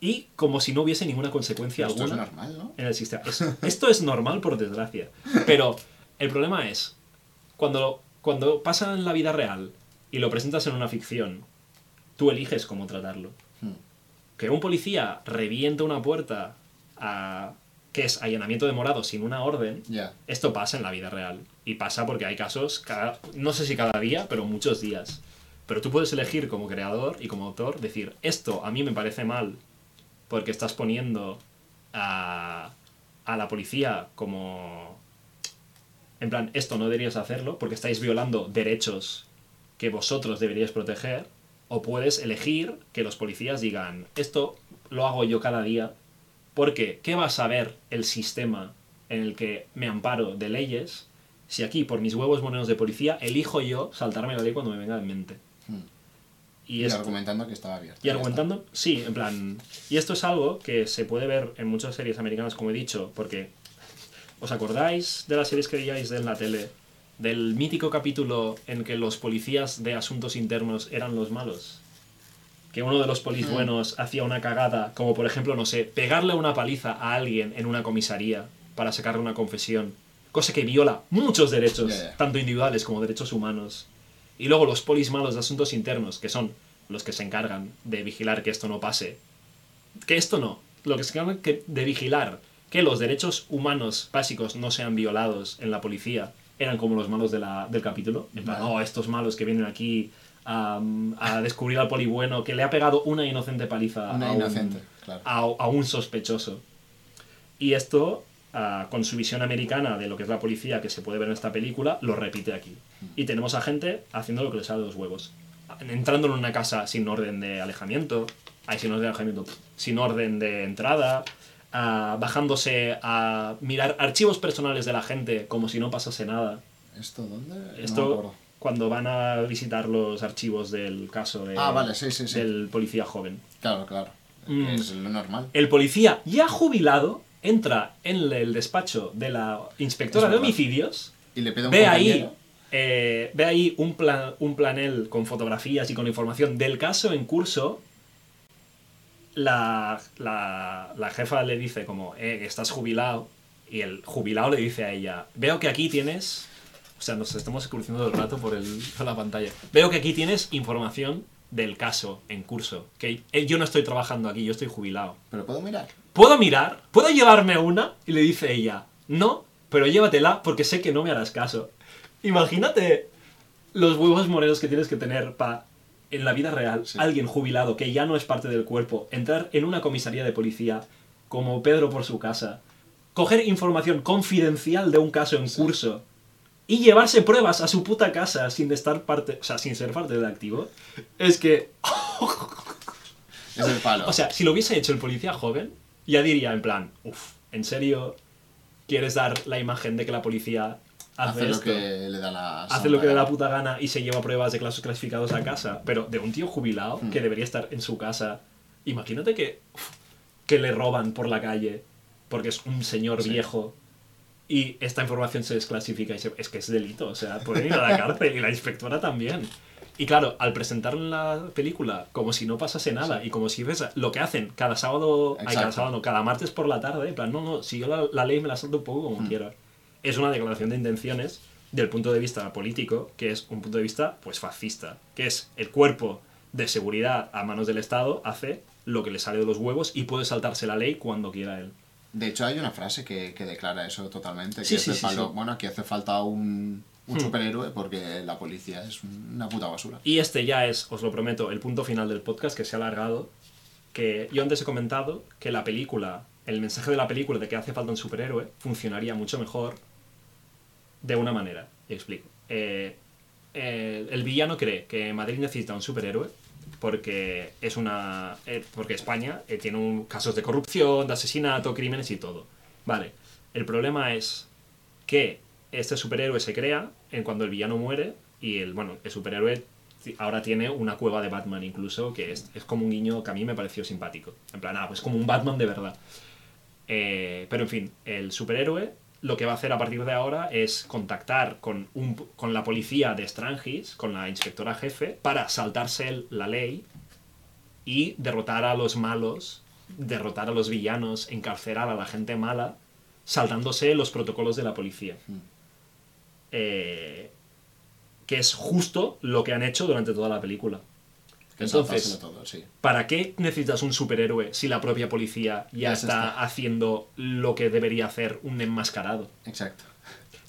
y como si no hubiese ninguna consecuencia Esto alguna es normal, ¿no? en el sistema. Es- esto es normal, por desgracia. Pero el problema es, cuando, cuando pasa en la vida real y lo presentas en una ficción, tú eliges cómo tratarlo. Hmm. Que un policía reviente una puerta a, que es allanamiento de morado sin una orden, esto pasa en la vida real. Y pasa porque hay casos, cada, no sé si cada día, pero muchos días. Pero tú puedes elegir como creador y como autor, decir, esto a mí me parece mal porque estás poniendo a, a la policía como... En plan, esto no deberías hacerlo porque estáis violando derechos que vosotros deberíais proteger. O puedes elegir que los policías digan, esto lo hago yo cada día porque, ¿qué va a saber el sistema en el que me amparo de leyes si aquí, por mis huevos morenos de policía, elijo yo saltarme la ley cuando me venga en mente? Hmm. Y, Y, esto- argumentando que estaba abierto. y argumentando, sí, en plan. Y esto es algo que se puede ver en muchas series americanas, como he dicho, porque. ¿Os acordáis de las series que veíais en la tele? Del mítico capítulo en que los policías de asuntos internos eran los malos. Que uno de los polis buenos hacía una cagada, como por ejemplo, no sé, pegarle una paliza a alguien en una comisaría para sacarle una confesión. Cosa que viola muchos derechos, tanto individuales como derechos humanos. Y luego los polis malos de asuntos internos, que son los que se encargan de vigilar que esto no pase. Que esto no. Lo que se encargan que- de vigilar que los derechos humanos básicos no sean violados en la policía eran como los malos de la- del capítulo. En plan, Vale. oh, estos malos que vienen aquí a, a descubrir al poli bueno que le ha pegado una inocente paliza Una a, inocente, un, claro. a, a un sospechoso. Y esto, ah, con su visión americana de lo que es la policía que se puede ver en esta película, lo repite aquí. Y tenemos a gente haciendo lo que les sale de los huevos. Entrando en una casa sin orden de alejamiento, ay, sin orden de alejamiento, sin orden de entrada, ah, bajándose a mirar archivos personales de la gente como si no pasase nada. ¿Esto dónde? Esto. Cuando van a visitar los archivos del caso de- Ah, vale, sí, sí, sí. del policía joven. Claro, claro. Mm. Es lo normal. El policía ya jubilado entra en el despacho de la inspectora de homicidios, Y le pide un ve ahí, eh, ve ahí un, plan, un planel con fotografías y con información del caso en curso. La, la, la jefa le dice como, eh, estás jubilado. Y el jubilado le dice a ella, veo que aquí tienes... O sea, nos estamos cruzando el rato por, el, por la pantalla. Veo que aquí tienes información del caso en curso. Que eh, yo no estoy trabajando aquí, yo estoy jubilado. Pero puedo mirar. ¿Puedo mirar? ¿Puedo llevarme una? Y le dice ella, no, pero llévatela porque sé que no me harás caso. Imagínate los huevos morenos que tienes que tener para, en la vida real, Sí. alguien jubilado que ya no es parte del cuerpo, entrar en una comisaría de policía como Pedro por su casa, coger información confidencial de un caso en curso y llevarse pruebas a su puta casa sin estar parte, o sea, sin ser parte del activo. Es que Es el palo. o sea, si lo hubiese hecho el policía joven, ya diría en plan, uff, ¿en serio quieres dar la imagen de que la policía hace, hace lo que le da la. Hace lo que le da la puta gana y se lleva pruebas de casos clasificados a casa, pero de un tío jubilado Hmm. que debería estar en su casa. Imagínate que, uf, que le roban por la calle porque es un señor Sí. viejo y esta información se desclasifica y se- es que es delito, o sea, pueden ir a la cárcel y la inspectora también. Y claro, al presentar la película como si no pasase nada y como si fuese lo que hacen cada sábado, ay, cada sábado, no, cada martes por la tarde, en plan, no, no, si yo la, la ley me la salto un poco como Mm. quiera. Es una declaración de intenciones del punto de vista político, que es un punto de vista pues fascista, que es el cuerpo de seguridad a manos del Estado hace lo que le sale de los huevos y puede saltarse la ley cuando quiera él. De hecho, hay una frase que, que declara eso totalmente. Que Sí, es sí, el sí, palo. sí. Bueno, aquí hace falta un, un Hmm. superhéroe porque la policía es una puta basura. Y este ya es, os lo prometo, el punto final del podcast que se ha alargado. Que yo antes he comentado que la película, el mensaje de la película de que hace falta un superhéroe, funcionaría mucho mejor de una manera. Y explico. Eh, eh, el villano cree que Madrid necesita un superhéroe porque es una eh, porque España eh, tiene un- casos de corrupción, de asesinato, crímenes y todo. Vale. El problema es que este superhéroe se crea en cuando el villano muere y el bueno el superhéroe ahora tiene una cueva de Batman incluso que es, es como un guiño que a mí me pareció simpático en plan ah pues como un Batman de verdad Eh, pero en fin, el superhéroe lo que va a hacer a partir de ahora es contactar con, un, con la policía de Strangis, con la inspectora jefe, para saltarse la ley y derrotar a los malos, derrotar a los villanos, encarcelar a la gente mala, saltándose los protocolos de la policía. Eh, que es justo lo que han hecho durante toda la película. Entonces, todo, sí. ¿Para qué necesitas un superhéroe si la propia policía ya Ya está, está. haciendo lo que debería hacer un enmascarado? Exacto.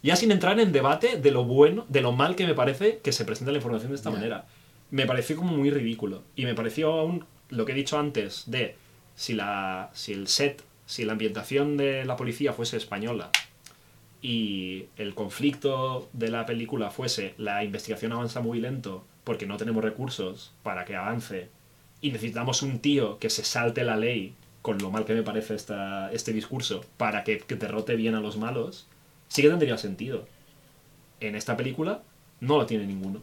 Ya sin entrar en debate de lo bueno, de lo mal que me parece que se presenta la información de esta Ya. manera. Me pareció como muy ridículo. Y me pareció aún lo que he dicho antes de si, la, si el set, si la ambientación de la policía fuese española y el conflicto de la película fuese la investigación avanza muy lento porque no tenemos recursos para que avance y necesitamos un tío que se salte la ley con lo mal que me parece esta, este discurso para que, que derrote bien a los malos, sí que tendría sentido. En esta película no lo tiene ninguno.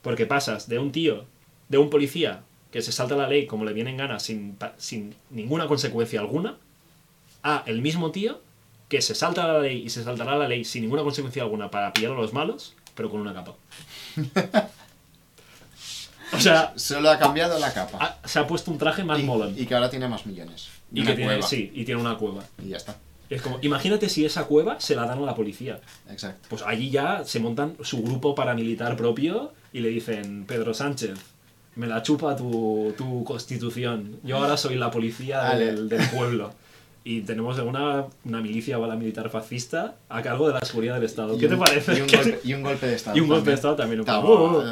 Porque pasas de un tío, de un policía que se salta la ley como le viene en gana sin, sin ninguna consecuencia alguna, a el mismo tío que se salta la ley y se saltará la ley sin ninguna consecuencia alguna para pillar a los malos, pero con una capa. o sea, Solo ha cambiado la capa. ha- se ha puesto un traje más y, molón. y que ahora tiene más millones. Y, que tiene, cueva. sí, y tiene una cueva. Y ya está. Es como, imagínate si esa cueva se la dan a la policía. Exacto. Pues allí ya se montan su grupo paramilitar propio y le dicen, Pedro Sánchez, me la chupa tu, tu constitución. Yo ahora soy la policía del, del pueblo. Y tenemos una, una milicia militar fascista a cargo de la seguridad del Estado. ¿Qué un- te parece? Y un, ¿Qué- golpe, y un golpe de estado. Y un golpe de. Estado también. un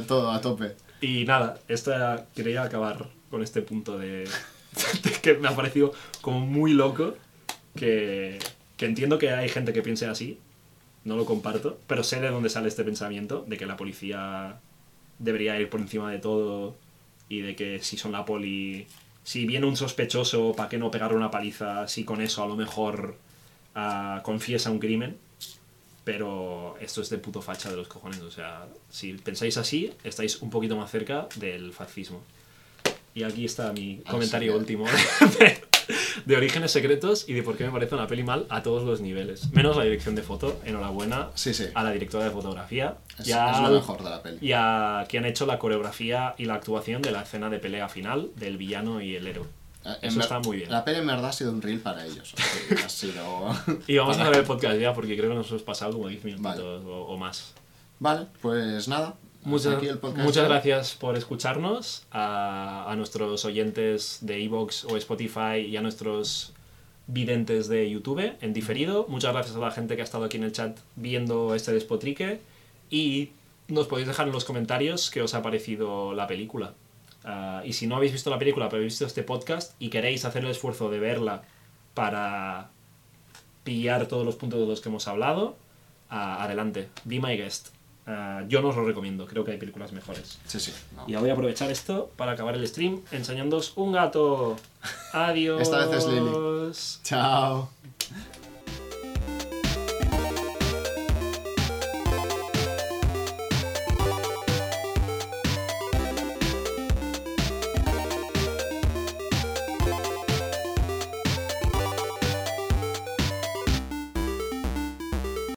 todo a tope. Y nada, esta, quería acabar con este punto de, que me ha parecido como muy loco, que, que entiendo que hay gente que piense así, no lo comparto, pero sé de dónde sale este pensamiento, de que la policía debería ir por encima de todo y de que si son la poli, si viene un sospechoso, ¿para qué no pegarle una paliza si con eso a lo mejor ah, confiesa un crimen? Pero esto es de puto facha de los cojones. O sea, si pensáis así, estáis un poquito más cerca del fascismo. Y aquí está mi Ah, comentario sí. último de, de Orígenes Secretos y de por qué me parece una peli mal a todos los niveles. Menos la dirección de foto. Enhorabuena Sí, sí. a la directora de fotografía. Es, y a- es lo mejor de la peli. Y a quien ha hecho la coreografía y la actuación de la escena de pelea final del villano y el héroe. Eh, Eso está muy bien. La peli en verdad ha sido un reel para ellos. ha sido... Y vamos a ver el podcast ya porque creo que nos hemos pasado como 10 minutos Vale. o, o más. Vale, pues nada. Muchas, aquí el podcast muchas gracias por escucharnos, a, a nuestros oyentes de Evox o Spotify y a nuestros videntes de YouTube en diferido. Muchas gracias a la gente que ha estado aquí en el chat viendo este despotrique y nos podéis dejar en los comentarios qué os ha parecido la película. Ah, y si no habéis visto la película, pero habéis visto este podcast y queréis hacer el esfuerzo de verla para pillar todos los puntos de los que hemos hablado, ah, adelante, be my guest. Ah, yo no os lo recomiendo, creo que hay películas mejores. Sí, sí. no. Y voy a aprovechar esto para acabar el stream enseñándoos un gato. Adiós. Esta vez es Lily. Chao.